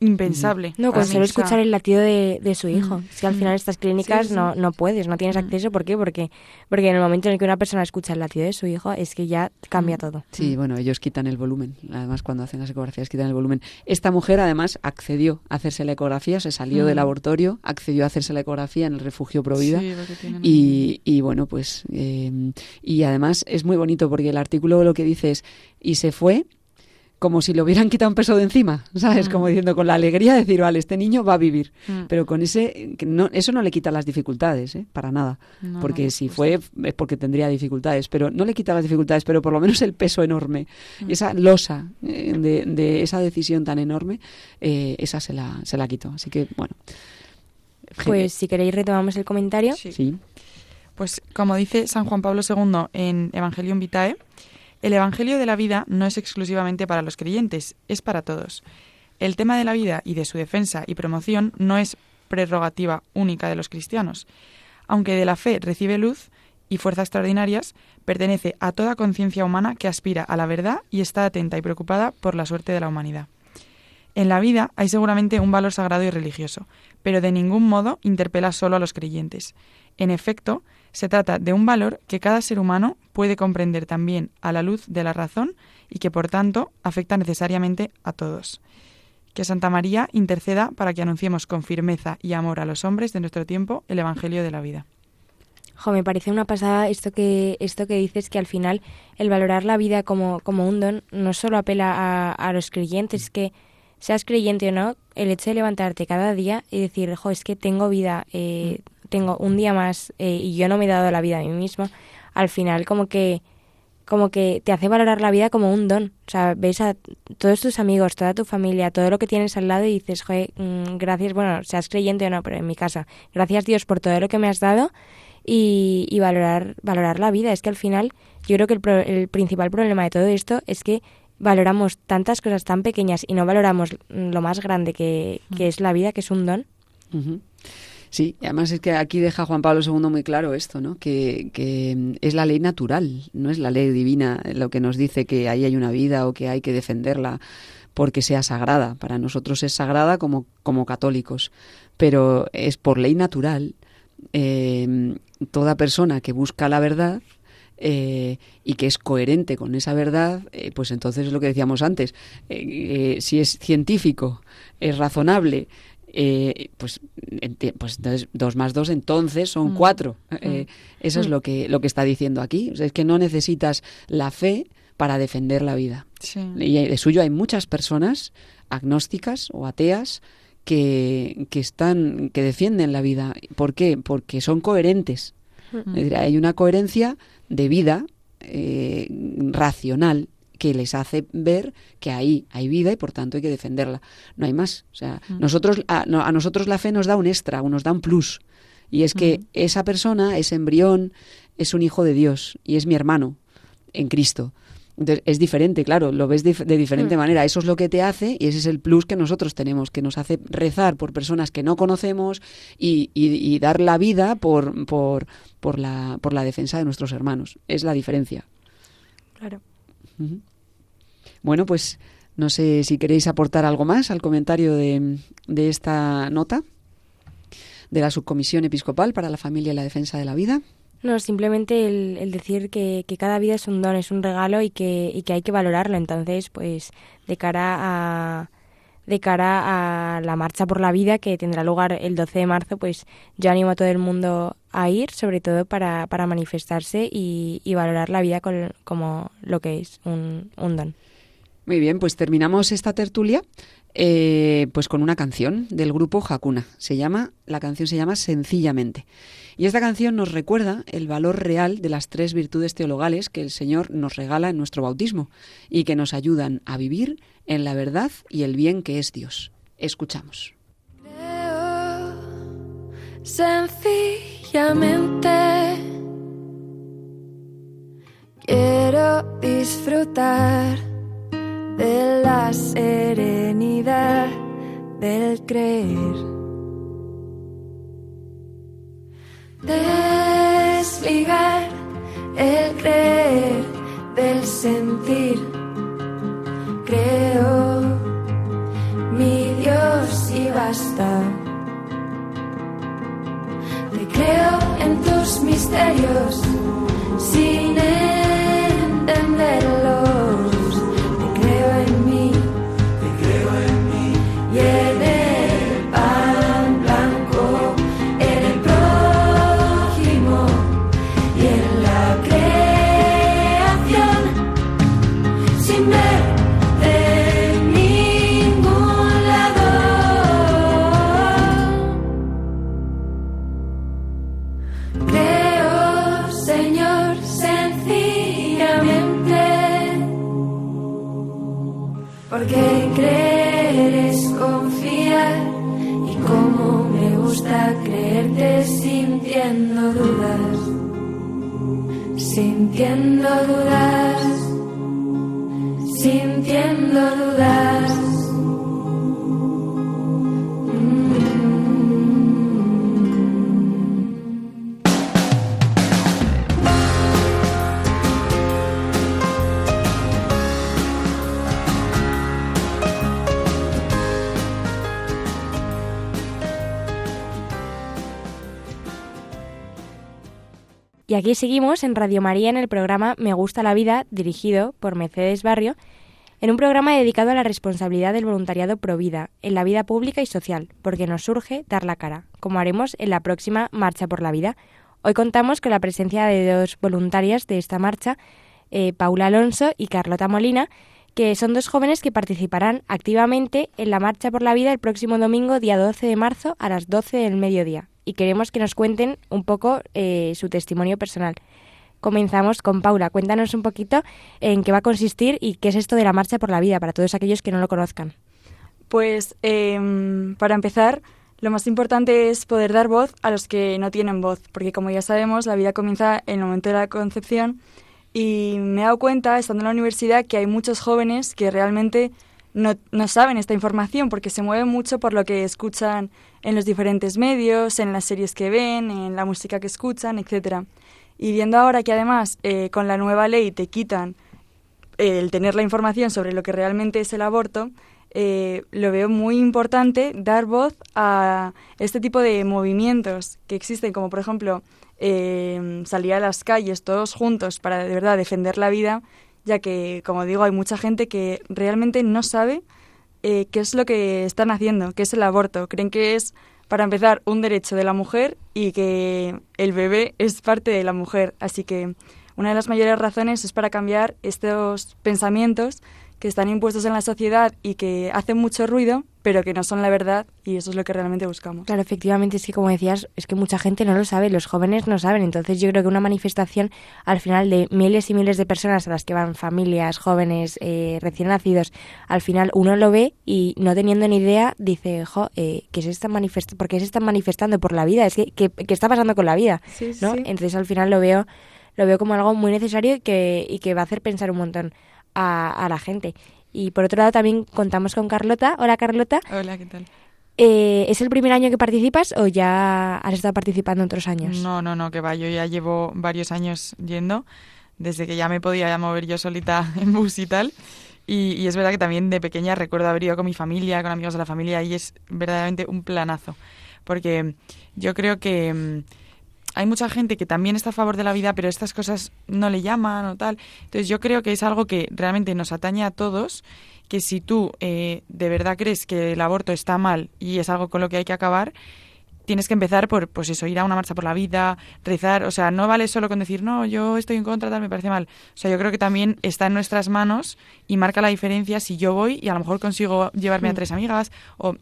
impensable.
No, con solo escuchar el latido de, de su hijo.
Mm.
Es que al final estas clínicas
Sí, sí.
No, no puedes, no tienes
Mm.
acceso. ¿Por qué? Porque, porque en el momento en el que una persona escucha el latido de su hijo es que ya cambia todo.
Sí, bueno, ellos quitan el volumen. Además, cuando hacen las ecografías, quitan el volumen. Esta mujer, además, accedió a hacerse la ecografía, se salió
Mm.
del laboratorio, accedió a hacerse la ecografía en el refugio Provida.
Sí,
Y, y bueno, pues. eh, y además es muy bonito porque el artículo lo que dice es. Y se fue como si le hubieran quitado un peso de encima, ¿sabes?
Mm.
Como diciendo, con la alegría de decir, vale, este niño va a vivir.
Mm.
Pero con ese. que no, eso no le quita las dificultades, ¿eh? Para nada.
No,
porque
no,
si fue es porque tendría dificultades, pero no le quita las dificultades, pero por lo menos el peso enorme, y esa losa eh, de, de esa decisión tan enorme, eh, esa se la, se la quitó. Así que, bueno.
Pues si queréis retomamos el comentario.
Sí.
Sí.
Pues como dice San Juan Pablo II en Evangelium Vitae, el Evangelio de la vida no es exclusivamente para los creyentes, es para todos. El tema de la vida y de su defensa y promoción no es prerrogativa única de los cristianos. Aunque de la fe recibe luz y fuerza extraordinarias, pertenece a toda conciencia humana que aspira a la verdad y está atenta y preocupada por la suerte de la humanidad. En la vida hay seguramente un valor sagrado y religioso, pero de ningún modo interpela solo a los creyentes. En efecto, se trata de un valor que cada ser humano puede comprender también a la luz de la razón y que, por tanto, afecta necesariamente a todos. Que Santa María interceda para que anunciemos con firmeza y amor a los hombres de nuestro tiempo el Evangelio de la vida.
Jo, me parece una pasada esto que, esto que dices, que al final el valorar la vida como, como un don no solo apela a, los creyentes, es que seas creyente o no, el hecho de levantarte cada día y decir, jo, es que tengo vida, eh, tengo un día más eh, y yo no me he dado la vida a mí misma, al final como que como que te hace valorar la vida como un don. O sea, ves a todos tus amigos, toda tu familia, todo lo que tienes al lado y dices, joder, mm, gracias, bueno, seas creyente o no, pero en mi casa, gracias Dios por todo lo que me has dado y, y valorar, valorar la vida. Es que al final yo creo que el, pro- el principal problema de todo esto es que valoramos tantas cosas tan pequeñas y no valoramos mm, lo más grande que, que es la vida, que es un don.
Ujú. Sí, y además es que aquí deja Juan Pablo II muy claro esto, ¿no? Que, que es la ley natural, no es la ley divina lo que nos dice que ahí hay una vida o que hay que defenderla porque sea sagrada. Para nosotros es sagrada como, como católicos, pero es por ley natural. eh, toda persona que busca la verdad eh, y que es coherente con esa verdad, eh, pues entonces es lo que decíamos antes. eh, eh, si es científico, es razonable, eh, pues, pues entonces dos más dos entonces son
Mm.
cuatro. Eh, eso es
Mm.
lo que, lo que está diciendo aquí. O sea, es que no necesitas la fe para defender la vida.
Sí.
Y de suyo hay muchas personas agnósticas o ateas que, que están que defienden la vida. ¿Por qué? Porque son coherentes. Es decir, hay una coherencia de vida eh, racional que les hace ver que ahí hay vida y por tanto hay que defenderla. No hay más. O sea,
Mm.
nosotros a, no- a nosotros la fe nos da un extra, nos da un plus. Y es que
Mm.
esa persona, ese embrión, es un hijo de Dios y es mi hermano en Cristo. Entonces, es diferente, claro, lo ves dif- de diferente
Mm.
manera. Eso es lo que te hace y ese es el plus que nosotros tenemos, que nos hace rezar por personas que no conocemos y, y- y dar la vida por, por, por, la, por la defensa de nuestros hermanos. Es la diferencia.
Claro.
Bueno, pues no sé si queréis aportar algo más al comentario de, de esta nota de la Subcomisión Episcopal para la Familia y la Defensa de la Vida.
No, simplemente el, decir que, cada vida es un don, es un regalo y que hay que valorarlo. Entonces, pues, de cara a de cara a la marcha por la vida que tendrá lugar el 12 de marzo, pues yo animo a todo el mundo a ir, sobre todo para, para manifestarse y, y valorar la vida con- como lo que es un, un don.
Muy bien, pues terminamos esta tertulia eh, pues con una canción del grupo Hakuna. Se llama, la canción se llama Sencillamente. Y esta canción nos recuerda el valor real de las tres virtudes teologales que el Señor nos regala en nuestro bautismo y que nos ayudan a vivir en la verdad y el bien que es Dios. Escuchamos.
sencillamente quiero disfrutar de la serenidad del creer. Desligar el creer del sentir. Creo mi Dios y basta. Te creo en tus misterios sin entenderlos. Porque creer es confiar y como me gusta creerte sintiendo dudas, sintiendo dudas, sintiendo dudas.
Y aquí seguimos en Radio María en el programa Me gusta la vida, dirigido por Mercedes Barrio, en un programa dedicado a la responsabilidad del voluntariado Provida en la vida pública y social, porque nos surge dar la cara, como haremos en la próxima Marcha por la Vida. Hoy contamos con la presencia de dos voluntarias de esta marcha, eh, Paula Alonso y Carlota Molina, que son dos jóvenes que participarán activamente en la Marcha por la Vida el próximo domingo, día 12 de marzo, a las 12 del mediodía. Y queremos que nos cuenten un poco eh, su testimonio personal. Comenzamos con Paula. Cuéntanos un poquito en qué va a consistir y qué es esto de la Marcha por la Vida para todos aquellos que no lo conozcan.
Pues em, para empezar, lo más importante es poder dar voz a los que no tienen voz, porque como ya sabemos, la vida comienza en el momento de la concepción y me he dado cuenta, estando en la universidad, que hay muchos jóvenes que realmente no, no saben esta información porque se mueven mucho por lo que escuchan en los diferentes medios, en las series que ven, en la música que escuchan, etcétera. Y viendo ahora que además eh, con la nueva ley te quitan el tener la información sobre lo que realmente es el aborto, eh, lo veo muy importante dar voz a este tipo de movimientos que existen, como por ejemplo eh, salir a las calles todos juntos para de verdad defender la vida, ya que, como digo, hay mucha gente que realmente no sabe eh, qué es lo que están haciendo, qué es el aborto. Creen que es, para empezar, un derecho de la mujer y que el bebé es parte de la mujer. Así que una de las mayores razones es para cambiar estos pensamientos que están impuestos en la sociedad y que hacen mucho ruido, pero que no son la verdad y eso es lo que realmente buscamos.
Claro, efectivamente, es que como decías, es que mucha gente no lo sabe, los jóvenes no saben, entonces yo creo que una manifestación al final de miles y miles de personas a las que van familias, jóvenes, eh, recién nacidos, al final uno lo ve y no teniendo ni idea dice, jo, eh, ¿qué se están manifest ¿por qué se están manifestando por la vida? Es que, ¿qué, qué está pasando con la vida?
Sí,
¿no?
sí.
Entonces al final lo veo lo veo como algo muy necesario y que, y que va a hacer pensar un montón a, a la gente. Y por otro lado también contamos con Carlota. Hola Carlota.
Hola, ¿qué tal?
Eh, ¿Es el primer año que participas o ya has estado participando otros años?
No, no, no, que va. Yo ya llevo varios años yendo, desde que ya me podía mover yo solita en bus y tal. Y, y es verdad que también de pequeña recuerdo haber ido con mi familia, con amigos de la familia, y es verdaderamente un planazo. Porque yo creo que mm, hay mucha gente que también está a favor de la vida, pero estas cosas no le llaman o tal. Entonces yo creo que es algo que realmente nos atañe a todos, que si tú eh, de verdad crees que el aborto está mal y es algo con lo que hay que acabar, tienes que empezar por, pues eso, ir a una marcha por la vida, rezar, o sea, no vale solo con decir, no, yo estoy en contra, tal, me parece mal. O sea, yo creo que también está en nuestras manos y marca la diferencia si yo voy y a lo mejor consigo llevarme a
Mm.
tres amigas o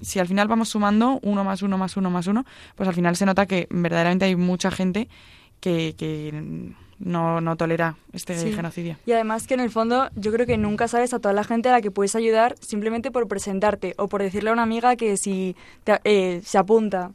si al final vamos sumando uno más uno más uno más uno, pues al final se nota que verdaderamente hay mucha gente que, que no, no tolera este
Sí.
genocidio.
Y además que en el fondo yo creo que nunca sabes a toda la gente a la que puedes ayudar simplemente por presentarte o por decirle a una amiga que si te- eh, se apunta.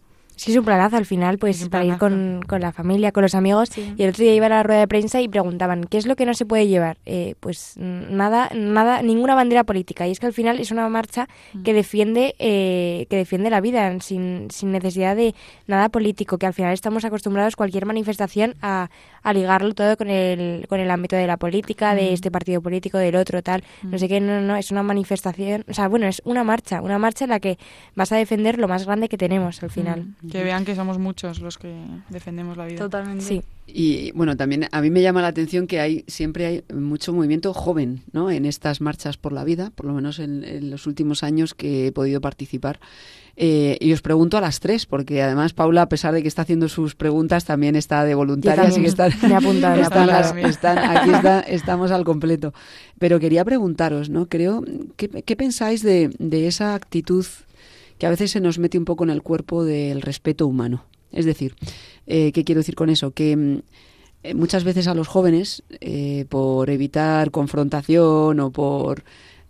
Que es un planazo al final, pues para ir con, con la familia, con los amigos.
Sí.
Y el otro día iba a la rueda de prensa y preguntaban, ¿qué es lo que no se puede llevar? Eh, pues mm, nada, nada, ninguna bandera política. Y es que al final es una marcha
Mm.
que defiende, eh, que defiende la vida sin, sin necesidad de nada político, que al final estamos acostumbrados cualquier manifestación a, a ligarlo todo con el, con el ámbito de la política, de
Mm.
este partido político, del otro, tal. No sé qué, no, no, es una manifestación, o sea, bueno, es una marcha, una marcha en la que vas a defender lo más grande que tenemos al final.
Mm. Que vean que somos muchos los que defendemos la vida.
Totalmente.
Sí.
Y bueno, también a mí me llama la atención que hay siempre hay mucho movimiento joven, ¿no? En estas marchas por la vida, por lo menos en, en los últimos años que he podido participar. Eh, y os pregunto a las tres, porque además Paula, a pesar de que está haciendo sus preguntas, también está de voluntaria, así que están,
Me he apuntado, me he
están
apuntado.
las- están- aquí está- estamos al completo. Pero quería preguntaros, ¿no? Creo, ¿qué, qué pensáis de, de esa actitud que a veces se nos mete un poco en el cuerpo del respeto humano? Es decir, eh, ¿qué quiero decir con eso? Que mm, eh, muchas veces a los jóvenes, eh, por evitar confrontación o por...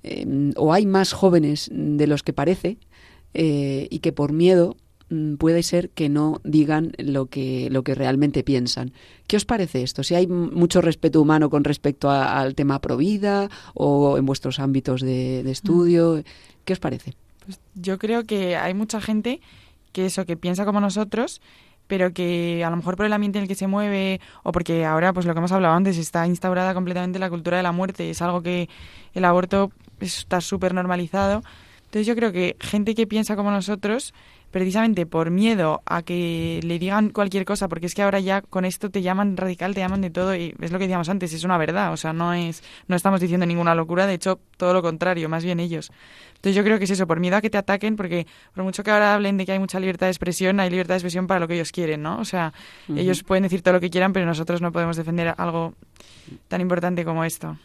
eh, o hay más jóvenes de los que parece y que por miedo mm, puede ser que no digan lo que, lo que realmente piensan. ¿Qué os parece esto? Si hay mucho respeto humano con respecto a- al tema provida o en vuestros ámbitos de, de estudio, ¿qué os parece?
Pues yo creo que hay mucha gente que eso, que piensa como nosotros, pero que a lo mejor por el ambiente en el que se mueve o porque ahora, pues lo que hemos hablado antes, está instaurada completamente la cultura de la muerte. Es algo que el aborto está súper normalizado. Entonces yo creo que gente que piensa como nosotros, precisamente por miedo a que le digan cualquier cosa, porque es que ahora ya con esto te llaman radical, te llaman de todo y es lo que decíamos antes, es una verdad, o sea, no es no estamos diciendo ninguna locura, de hecho todo lo contrario, más bien ellos. Entonces yo creo que es eso, por miedo a que te ataquen, porque por mucho que ahora hablen de que hay mucha libertad de expresión, hay libertad de expresión para lo que ellos quieren, ¿no? O sea, ellos pueden decir todo lo que quieran, pero nosotros no podemos defender algo tan importante como esto.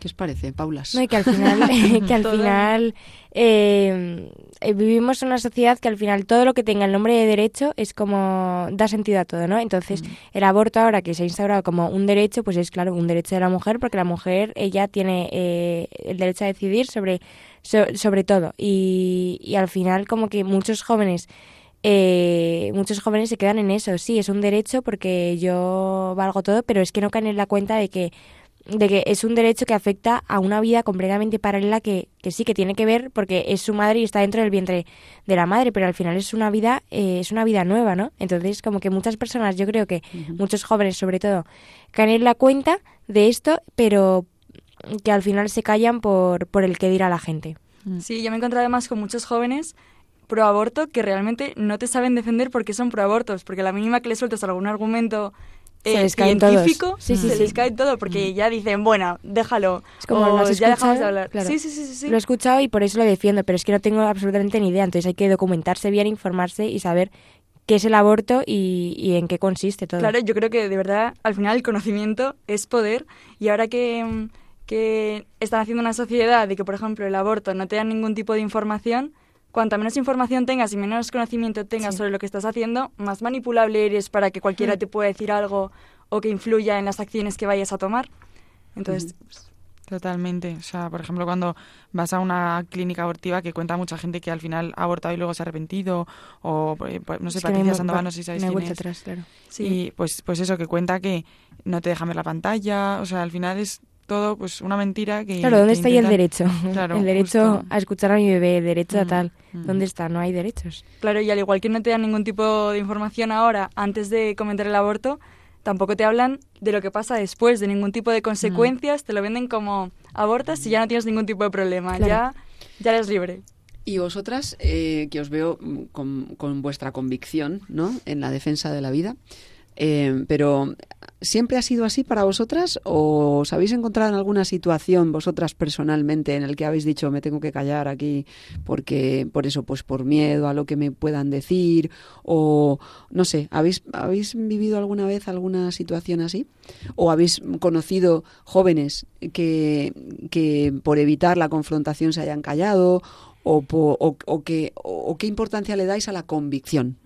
¿Qué os parece, Paulas?
No, y que al final, que al final eh, eh, vivimos en una sociedad que al final todo lo que tenga el nombre de derecho es como da sentido a todo, ¿no? Entonces, el aborto ahora que se ha instaurado como un derecho, pues es claro, un derecho de la mujer, porque la mujer ella tiene eh, el derecho a decidir sobre, so- sobre todo. Y, y al final como que muchos jóvenes eh, muchos jóvenes se quedan en eso. Sí, es un derecho porque yo valgo todo, pero es que no caen en la cuenta de que de que es un derecho que afecta a una vida completamente paralela que, que sí que tiene que ver porque es su madre y está dentro del vientre de la madre pero al final es una vida eh, es una vida nueva no entonces como que muchas personas yo creo que muchos jóvenes sobre todo caen en la cuenta de esto pero que al final se callan por por el que dirá la gente.
Sí, yo me he encontrado además con muchos jóvenes pro aborto que realmente no te saben defender porque son pro abortos, porque la mínima que le sueltas algún argumento eh,
caen todos.
científico,
Sí, sí,
se
sí.
les cae todo, porque ya dicen, bueno, déjalo,
Es como,
o
¿lo has
ya dejamos de
escuchado?
hablar.
Claro.
Sí, sí, sí.
Lo he escuchado y por eso lo defiendo, pero es que no tengo absolutamente ni idea. Entonces hay que documentarse bien, informarse y saber qué es el aborto y, y en qué consiste todo.
Claro, yo creo que de verdad al final el conocimiento es poder y ahora que, mm, que están haciendo una sociedad de que, por ejemplo, el aborto no te da ningún tipo de información, cuanta menos información tengas y menos conocimiento tengas
Sí.
sobre lo que estás haciendo, más manipulable eres para que cualquiera
Mm.
te pueda decir algo o que influya en las acciones que vayas a tomar. Entonces, pues,
Totalmente. O sea, por ejemplo, cuando vas a una clínica abortiva que cuenta mucha gente que al final ha abortado y luego se ha arrepentido, o eh, pues, no sé,
Es
Patricia Sandoval,
va-
no sé si sabéis quién es.
atrás, claro.
sí.
Y pues, pues eso, que cuenta que no te dejan ver la pantalla, o sea, al final es todo pues una mentira que...
Claro, ¿dónde
que
está ahí el
intentan-
derecho?
Claro,
el derecho
justo.
a escuchar a mi bebé, el derecho a
Mm,
tal.
mm.
¿Dónde está? No hay derechos.
Claro, y al igual que no te dan ningún tipo de información ahora antes de cometer el aborto, tampoco te hablan de lo que pasa después, de ningún tipo de consecuencias, te lo venden como abortas y ya no tienes ningún tipo de problema,
Claro.
ya, ya eres libre.
Y vosotras, eh, que os veo mm, con, con vuestra convicción ¿no? en la defensa de la vida, Eh, pero ¿Siempre ha sido así para vosotras o os habéis encontrado en alguna situación vosotras personalmente en el que habéis dicho me tengo que callar aquí porque por eso pues por miedo a lo que me puedan decir o no sé, ¿habéis habéis vivido alguna vez alguna situación así o habéis conocido jóvenes que que por evitar la confrontación se hayan callado o, o que, o qué importancia le dais a la convicción?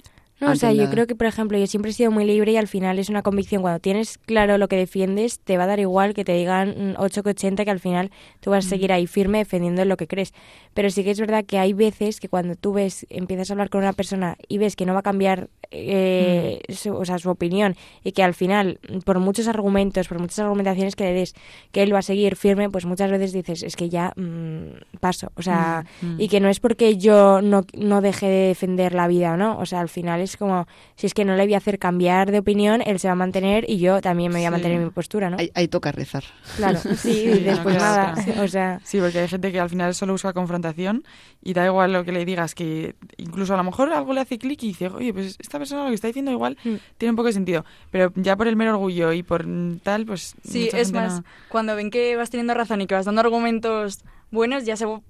No, o sea, yo creo que, por ejemplo, yo siempre he sido muy libre y al final es una convicción. Cuando tienes claro lo que defiendes, te va a dar igual que te digan mm, 8 que 80, que al final tú vas a seguir ahí firme defendiendo lo que crees. Pero sí que es verdad que hay veces que cuando tú ves, empiezas a hablar con una persona y ves que no va a cambiar eh, su, o sea, su opinión y que al final, por muchos argumentos, por muchas argumentaciones que le des, que él va a seguir firme, pues muchas veces dices, es que ya mm, paso. O sea,
Mm, mm.
y que no es porque yo no, no deje de defender la vida o no. O sea, al final es como, si es que no le voy a hacer cambiar de opinión, él se va a mantener y yo también me voy a
Sí.
mantener en mi postura, ¿no?
Ahí, ahí toca rezar.
Claro, sí,
Sí,
y
no
después nada. O sea,
Sí, porque hay gente que al final solo busca confrontación y da igual lo que le digas, que incluso a lo mejor algo le hace clic y dice, oye, pues esta persona lo que está diciendo igual
Mm.
tiene un poco de sentido, pero ya por el mero orgullo y por tal, pues
Sí, es más,
no-
cuando ven que vas teniendo razón y que vas dando argumentos buenos, ya se, bu-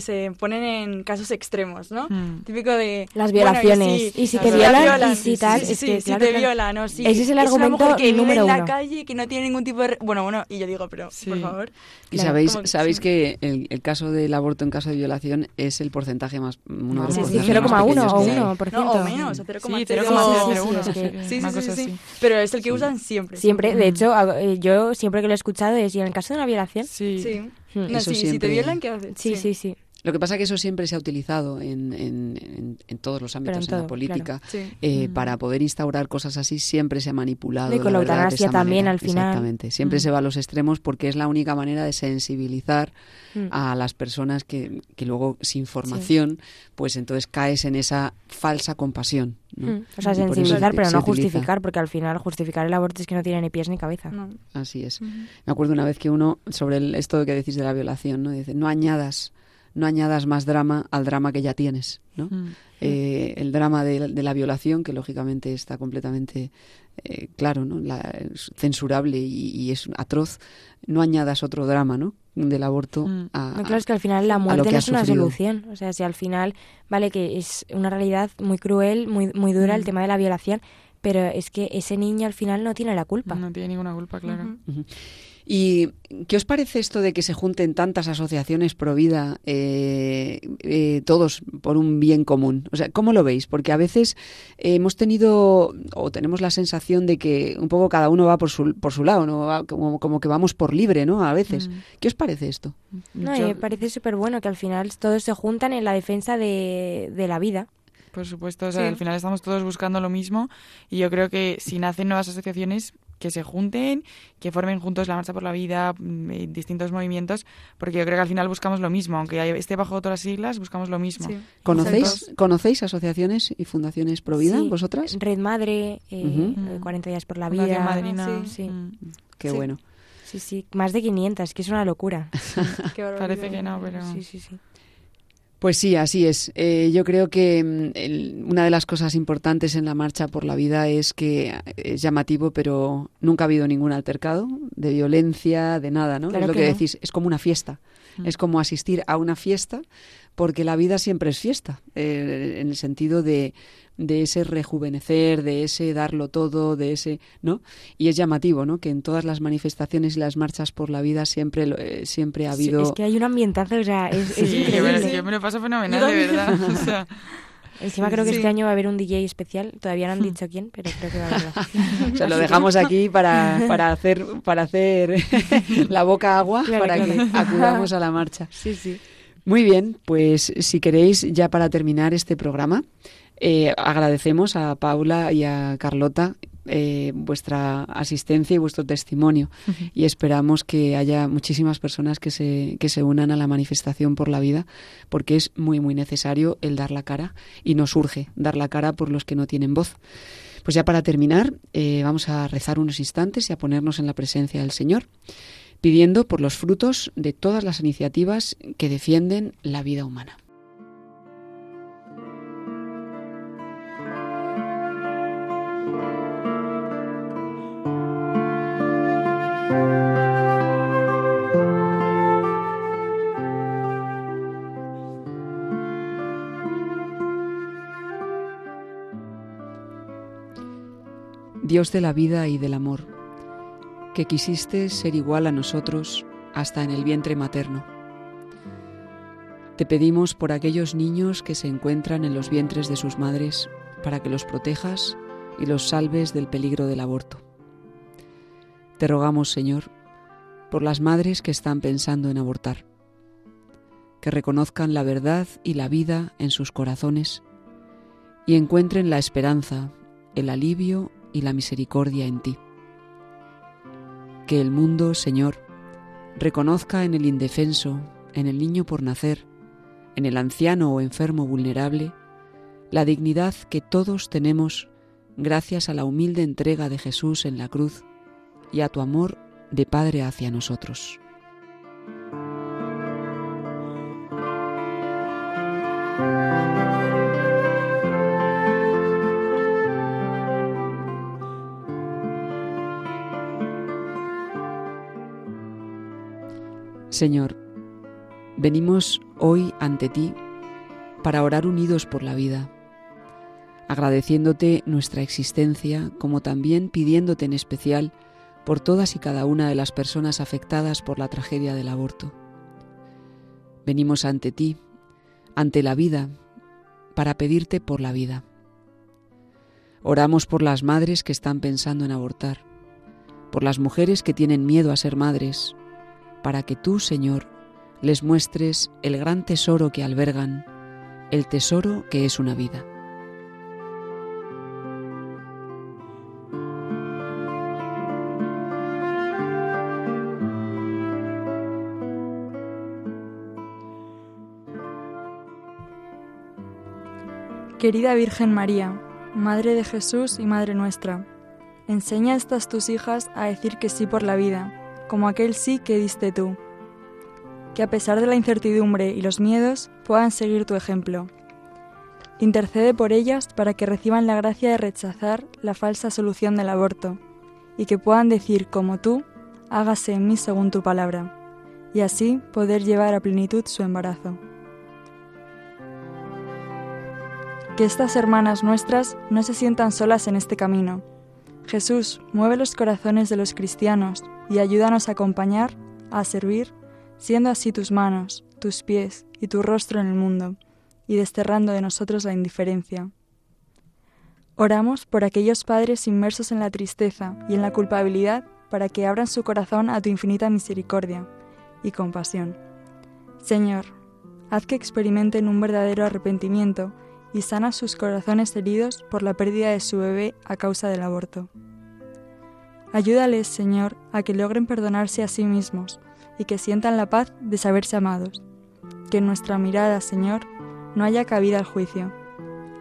se ponen en casos extremos, ¿no?
Mm.
Típico de...
Las
bueno,
violaciones.
sí,
Y si
la
te violan, y
sí,
si tal,
Sí, sí,
es
sí,
que,
si
claro,
te
claro.
violan, ¿no? Sí.
Ese es el
una
argumento
mujer que vive
número
en la
uno.
calle que no tiene ningún tipo de... Bueno, bueno, y yo digo, pero,
Sí.
por favor...
Y
Claro,
sabéis,
que
sabéis
sí.
que el, el caso del aborto en caso de violación es el porcentaje más uno de los
Sí, sí,
porcentajes más
0,1
pequeños
o
que hay.
1%.
No, o menos, o 0,0.
Sí,
sí,
0,001,
sí, es
una.
Pero es el que usan siempre.
Siempre, de hecho, eh, yo siempre que lo he escuchado es, y en el caso de una violación,
Sí.
No,
Eso
sí, si te violan, ¿qué haces?
sí, sí, sí.
Lo que pasa es que eso siempre se ha utilizado en, en- en- en todos los ámbitos,
en
en, la
todo,
política.
Sí.
Eh,
Mm.
Para poder instaurar cosas así siempre se ha manipulado.
Y con la
verdad, de
también,
manera.
al final.
Exactamente. Siempre
Mm.
se va a los extremos porque es la única manera de sensibilizar
Mm.
a las personas que, que luego, sin formación, pues entonces caes en esa falsa compasión. ¿no?
O sea,
Y
sensibilizar,
se-
pero
se
no
utiliza.
justificar, porque al final justificar el aborto es que no tiene ni pies ni cabeza.
No.
Así es. Me acuerdo una vez que uno, sobre el- esto que decís de la violación, ¿no? Dice, no añadas, no añadas más drama al drama que ya tienes, ¿no?
Mm.
Eh, el drama de, de la violación, que lógicamente está completamente eh, claro, ¿no? La- es censurable y, y es atroz, no añadas otro drama, ¿no? Del aborto
Mm.
a,
No, claro, es que al final la muerte no es una solución. O sea, si al final, vale, que es una realidad muy cruel, muy, muy dura el
Mm.
tema de la violación, pero es que ese niño al final no tiene la culpa.
No tiene ninguna culpa, claro.
¿Y qué os parece esto de que se junten tantas asociaciones pro vida, eh, eh, todos por un bien común? O sea, ¿cómo lo veis? Porque a veces eh, hemos tenido o tenemos la sensación de que un poco cada uno va por su, por su lado, ¿no? Como, como que vamos por libre, ¿no? A veces.
Mm.
¿Qué os parece esto?
No,
Yo-
me parece súper bueno que al final todos se juntan en la defensa de, de la vida.
Por supuesto, o sea,
Sí.
al final estamos todos buscando lo mismo y yo creo que si nacen nuevas asociaciones que se junten, que formen juntos la Marcha por la Vida, mm, distintos movimientos, porque yo creo que al final buscamos lo mismo, aunque hay- esté bajo otras siglas, buscamos lo mismo.
Sí.
¿Conocéis. ¿conocéis asociaciones y fundaciones pro vida,
Sí,
vosotras?
Red Madre, eh,
Ujú.
eh, 40 días por la vida.
Madrina,
sí.
Sí.
mm,
Qué
Sí.
bueno.
Sí, sí, más de 500, que es una locura.
Qué.
Parece que no, pero...
Sí, sí, sí.
Pues sí, así es. Eh, yo creo que mm, el- una de las cosas importantes en la marcha por la vida es que es llamativo, pero nunca ha habido ningún altercado de violencia, de nada, ¿no?
Claro
es lo
que
que,
no.
decís, es como una fiesta.
Mm.
Es como asistir a una fiesta, porque la vida siempre es fiesta, eh, en el sentido de, de ese rejuvenecer, de ese darlo todo, de ese, ¿no? Y es llamativo, ¿no? Que en todas las manifestaciones y las marchas por la vida siempre, lo- eh, siempre ha
Sí,
habido
es que hay un ambientazo, o sea, es, es
Sí, yo,
increíble.
me- yo me lo paso fenomenal, de verdad. O sea,
Encima creo que
Sí.
este año va a haber un DJ especial, todavía no han dicho quién, pero creo que va a haberlo.
O sea, lo dejamos aquí para, para hacer para hacer la boca agua
Claro,
para
claro.
que acudamos a la marcha.
Sí, sí.
Muy bien, pues si queréis, ya para terminar este programa, eh, agradecemos a Paula y a Carlota eh, vuestra asistencia y vuestro testimonio. Y esperamos que haya muchísimas personas que se, que se unan a la manifestación por la vida porque es muy muy necesario el dar la cara y nos urge dar la cara por los que no tienen voz. Pues ya para terminar, eh, vamos a rezar unos instantes y a ponernos en la presencia del Señor, pidiendo por los frutos de todas las iniciativas que defienden la vida humana. Dios de la vida y del amor que quisiste ser igual a nosotros hasta en el vientre materno. Te pedimos por aquellos niños que se encuentran en los vientres de sus madres, para que los protejas y los salves del peligro del aborto. Te rogamos, Señor, por las madres que están pensando en abortar, que reconozcan la verdad y la vida en sus corazones y encuentren la esperanza, el alivio y la misericordia en ti. Que el mundo, Señor, reconozca en el indefenso, en el niño por nacer, en el anciano o enfermo vulnerable, la dignidad que todos tenemos gracias a la humilde entrega de Jesús en la cruz y a tu amor de Padre hacia nosotros. Señor, venimos hoy ante ti para orar unidos por la vida, agradeciéndote nuestra existencia, como también pidiéndote en especial por todas y cada una de las personas afectadas por la tragedia del aborto. Venimos ante ti, ante la vida, para pedirte por la vida. Oramos por las madres que están pensando en abortar, por las mujeres que tienen miedo a ser madres, para que tú, Señor, les muestres el gran tesoro que albergan, el tesoro que es una vida.
Querida Virgen María, Madre de Jesús y Madre nuestra, enseña a estas tus hijas a decir que sí por la vida, como aquel sí que diste tú. Que a pesar de la incertidumbre y los miedos puedan seguir tu ejemplo. Intercede por ellas para que reciban la gracia de rechazar la falsa solución del aborto y que puedan decir como tú, hágase en mí según tu palabra, y así poder llevar a plenitud su embarazo. Que estas hermanas nuestras no se sientan solas en este camino. Jesús, mueve los corazones de los cristianos y ayúdanos a acompañar, a servir, siendo así tus manos, tus pies y tu rostro en el mundo, y desterrando de nosotros la indiferencia. Oramos por aquellos padres inmersos en la tristeza y en la culpabilidad para que abran su corazón a tu infinita misericordia y compasión. Señor, haz que experimenten un verdadero arrepentimiento y sana sus corazones heridos por la pérdida de su bebé a causa del aborto. Ayúdales, Señor, a que logren perdonarse a sí mismos y que sientan la paz de saberse amados. Que en nuestra mirada, Señor, no haya cabida al juicio.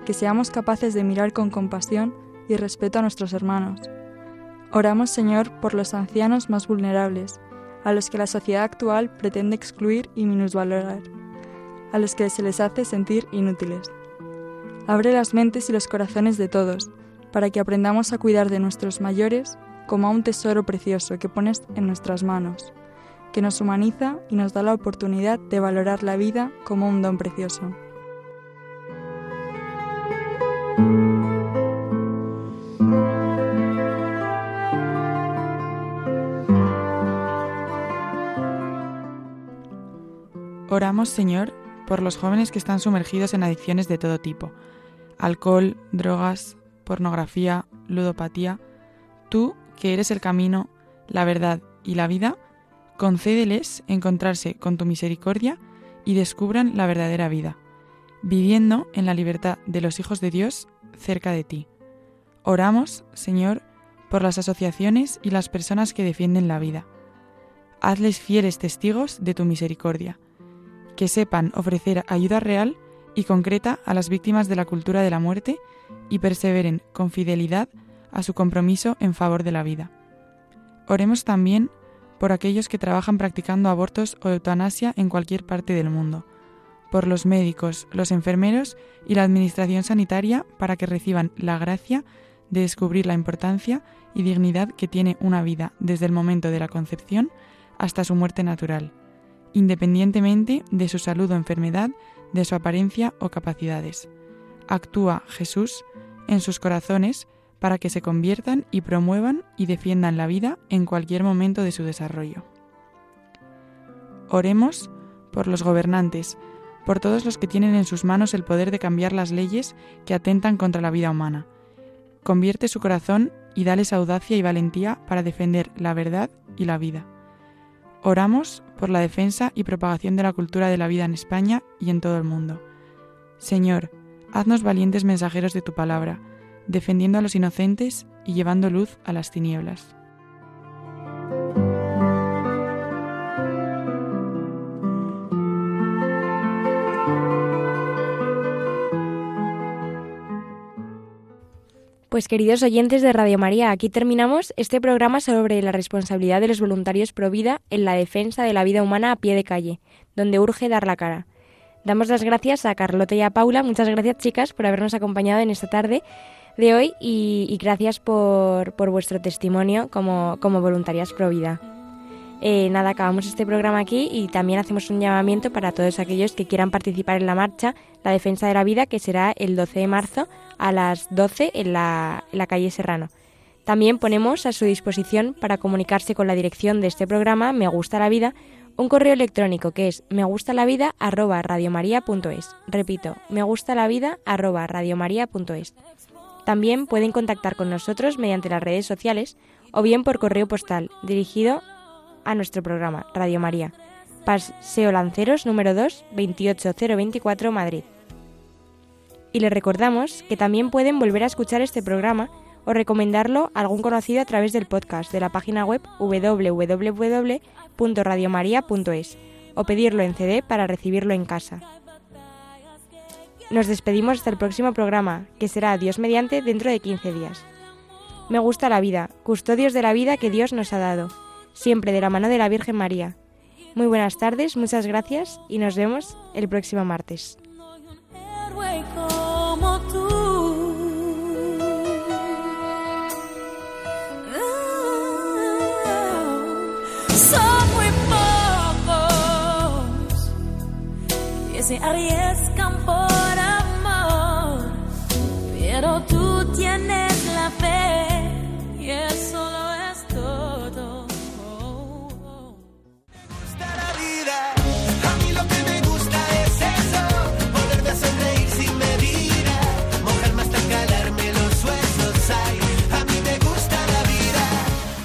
Que seamos capaces de mirar con compasión y respeto a nuestros hermanos. Oramos, Señor, por los ancianos más vulnerables, a los que la sociedad actual pretende excluir y minusvalorar, a los que se les hace sentir inútiles. Abre las mentes y los corazones de todos, para que aprendamos a cuidar de nuestros mayores como a un tesoro precioso que pones en nuestras manos, que nos humaniza y nos da la oportunidad de valorar la vida como un don precioso.
Oramos, Señor, por los jóvenes que están sumergidos en adicciones de todo tipo, alcohol, drogas, pornografía, ludopatía. Tú, que eres el camino, la verdad y la vida, concédeles encontrarse con tu misericordia y descubran la verdadera vida, viviendo en la libertad de los hijos de Dios cerca de ti. Oramos, Señor, por las asociaciones y las personas que defienden la vida. Hazles fieles testigos de tu misericordia, que sepan ofrecer ayuda real y concreta a las víctimas de la cultura de la muerte y perseveren con fidelidad a su compromiso en favor de la vida. Oremos también por aquellos que trabajan practicando abortos o eutanasia en cualquier parte del mundo, por los médicos, los enfermeros y la administración sanitaria para que reciban la gracia de descubrir la importancia y dignidad que tiene una vida desde el momento de la concepción hasta su muerte natural, independientemente de su salud o enfermedad, de su apariencia o capacidades. Actúa Jesús en sus corazones para que se conviertan y promuevan y defiendan la vida en cualquier momento de su desarrollo. Oremos por los gobernantes, por todos los que tienen en sus manos el poder de cambiar las leyes que atentan contra la vida humana. Convierte su corazón y dales audacia y valentía para defender la verdad y la vida. Oramos por la defensa y propagación de la cultura de la vida en España y en todo el mundo. Señor, haznos valientes mensajeros de tu palabra, defendiendo a los inocentes y llevando luz a las tinieblas.
Pues queridos oyentes de Radio María, aquí terminamos este programa sobre la responsabilidad de los voluntarios pro vida en la defensa de la vida humana a pie de calle, donde urge dar la cara. Damos las gracias a Carlota y a Paula, muchas gracias chicas por habernos acompañado en esta tarde de hoy y, gracias por, por, vuestro testimonio como, como voluntarias pro vida. Eh, nada, acabamos este programa aquí y también hacemos un llamamiento para todos aquellos que quieran participar en la marcha La Defensa de la Vida, que será el 12 de marzo a las 12 en la, la calle Serrano. También ponemos a su disposición para comunicarse con la dirección de este programa Me Gusta la Vida un correo electrónico que es me gusta la vida arroba radiomaria.es. Repito, me También pueden contactar con nosotros mediante las redes sociales o bien por correo postal dirigido a nuestro programa Radio María, Paseo Lanceros número 2, 28024 Madrid. Y les recordamos que también pueden volver a escuchar este programa o recomendarlo a algún conocido a través del podcast de la página web www.radiomaria.es o pedirlo en CD para recibirlo en casa. Nos despedimos hasta el próximo programa, que será Dios mediante dentro de 15 días. Me gusta la vida, custodios de la vida que Dios nos ha dado, siempre de la mano de la Virgen María. Muy buenas tardes, muchas gracias y nos vemos el próximo martes.
Pero tú tienes la fe y eso lo es todo.
gusta la vida. A mí lo que me gusta es eso, poderme hacer reír sin medida, mojarme hasta calarme los huesos. Ay, a mí me gusta la vida.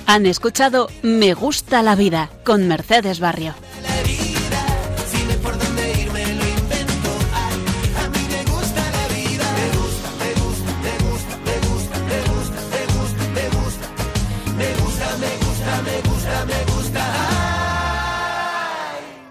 Han escuchado Me gusta la vida con Mercedes Barrio.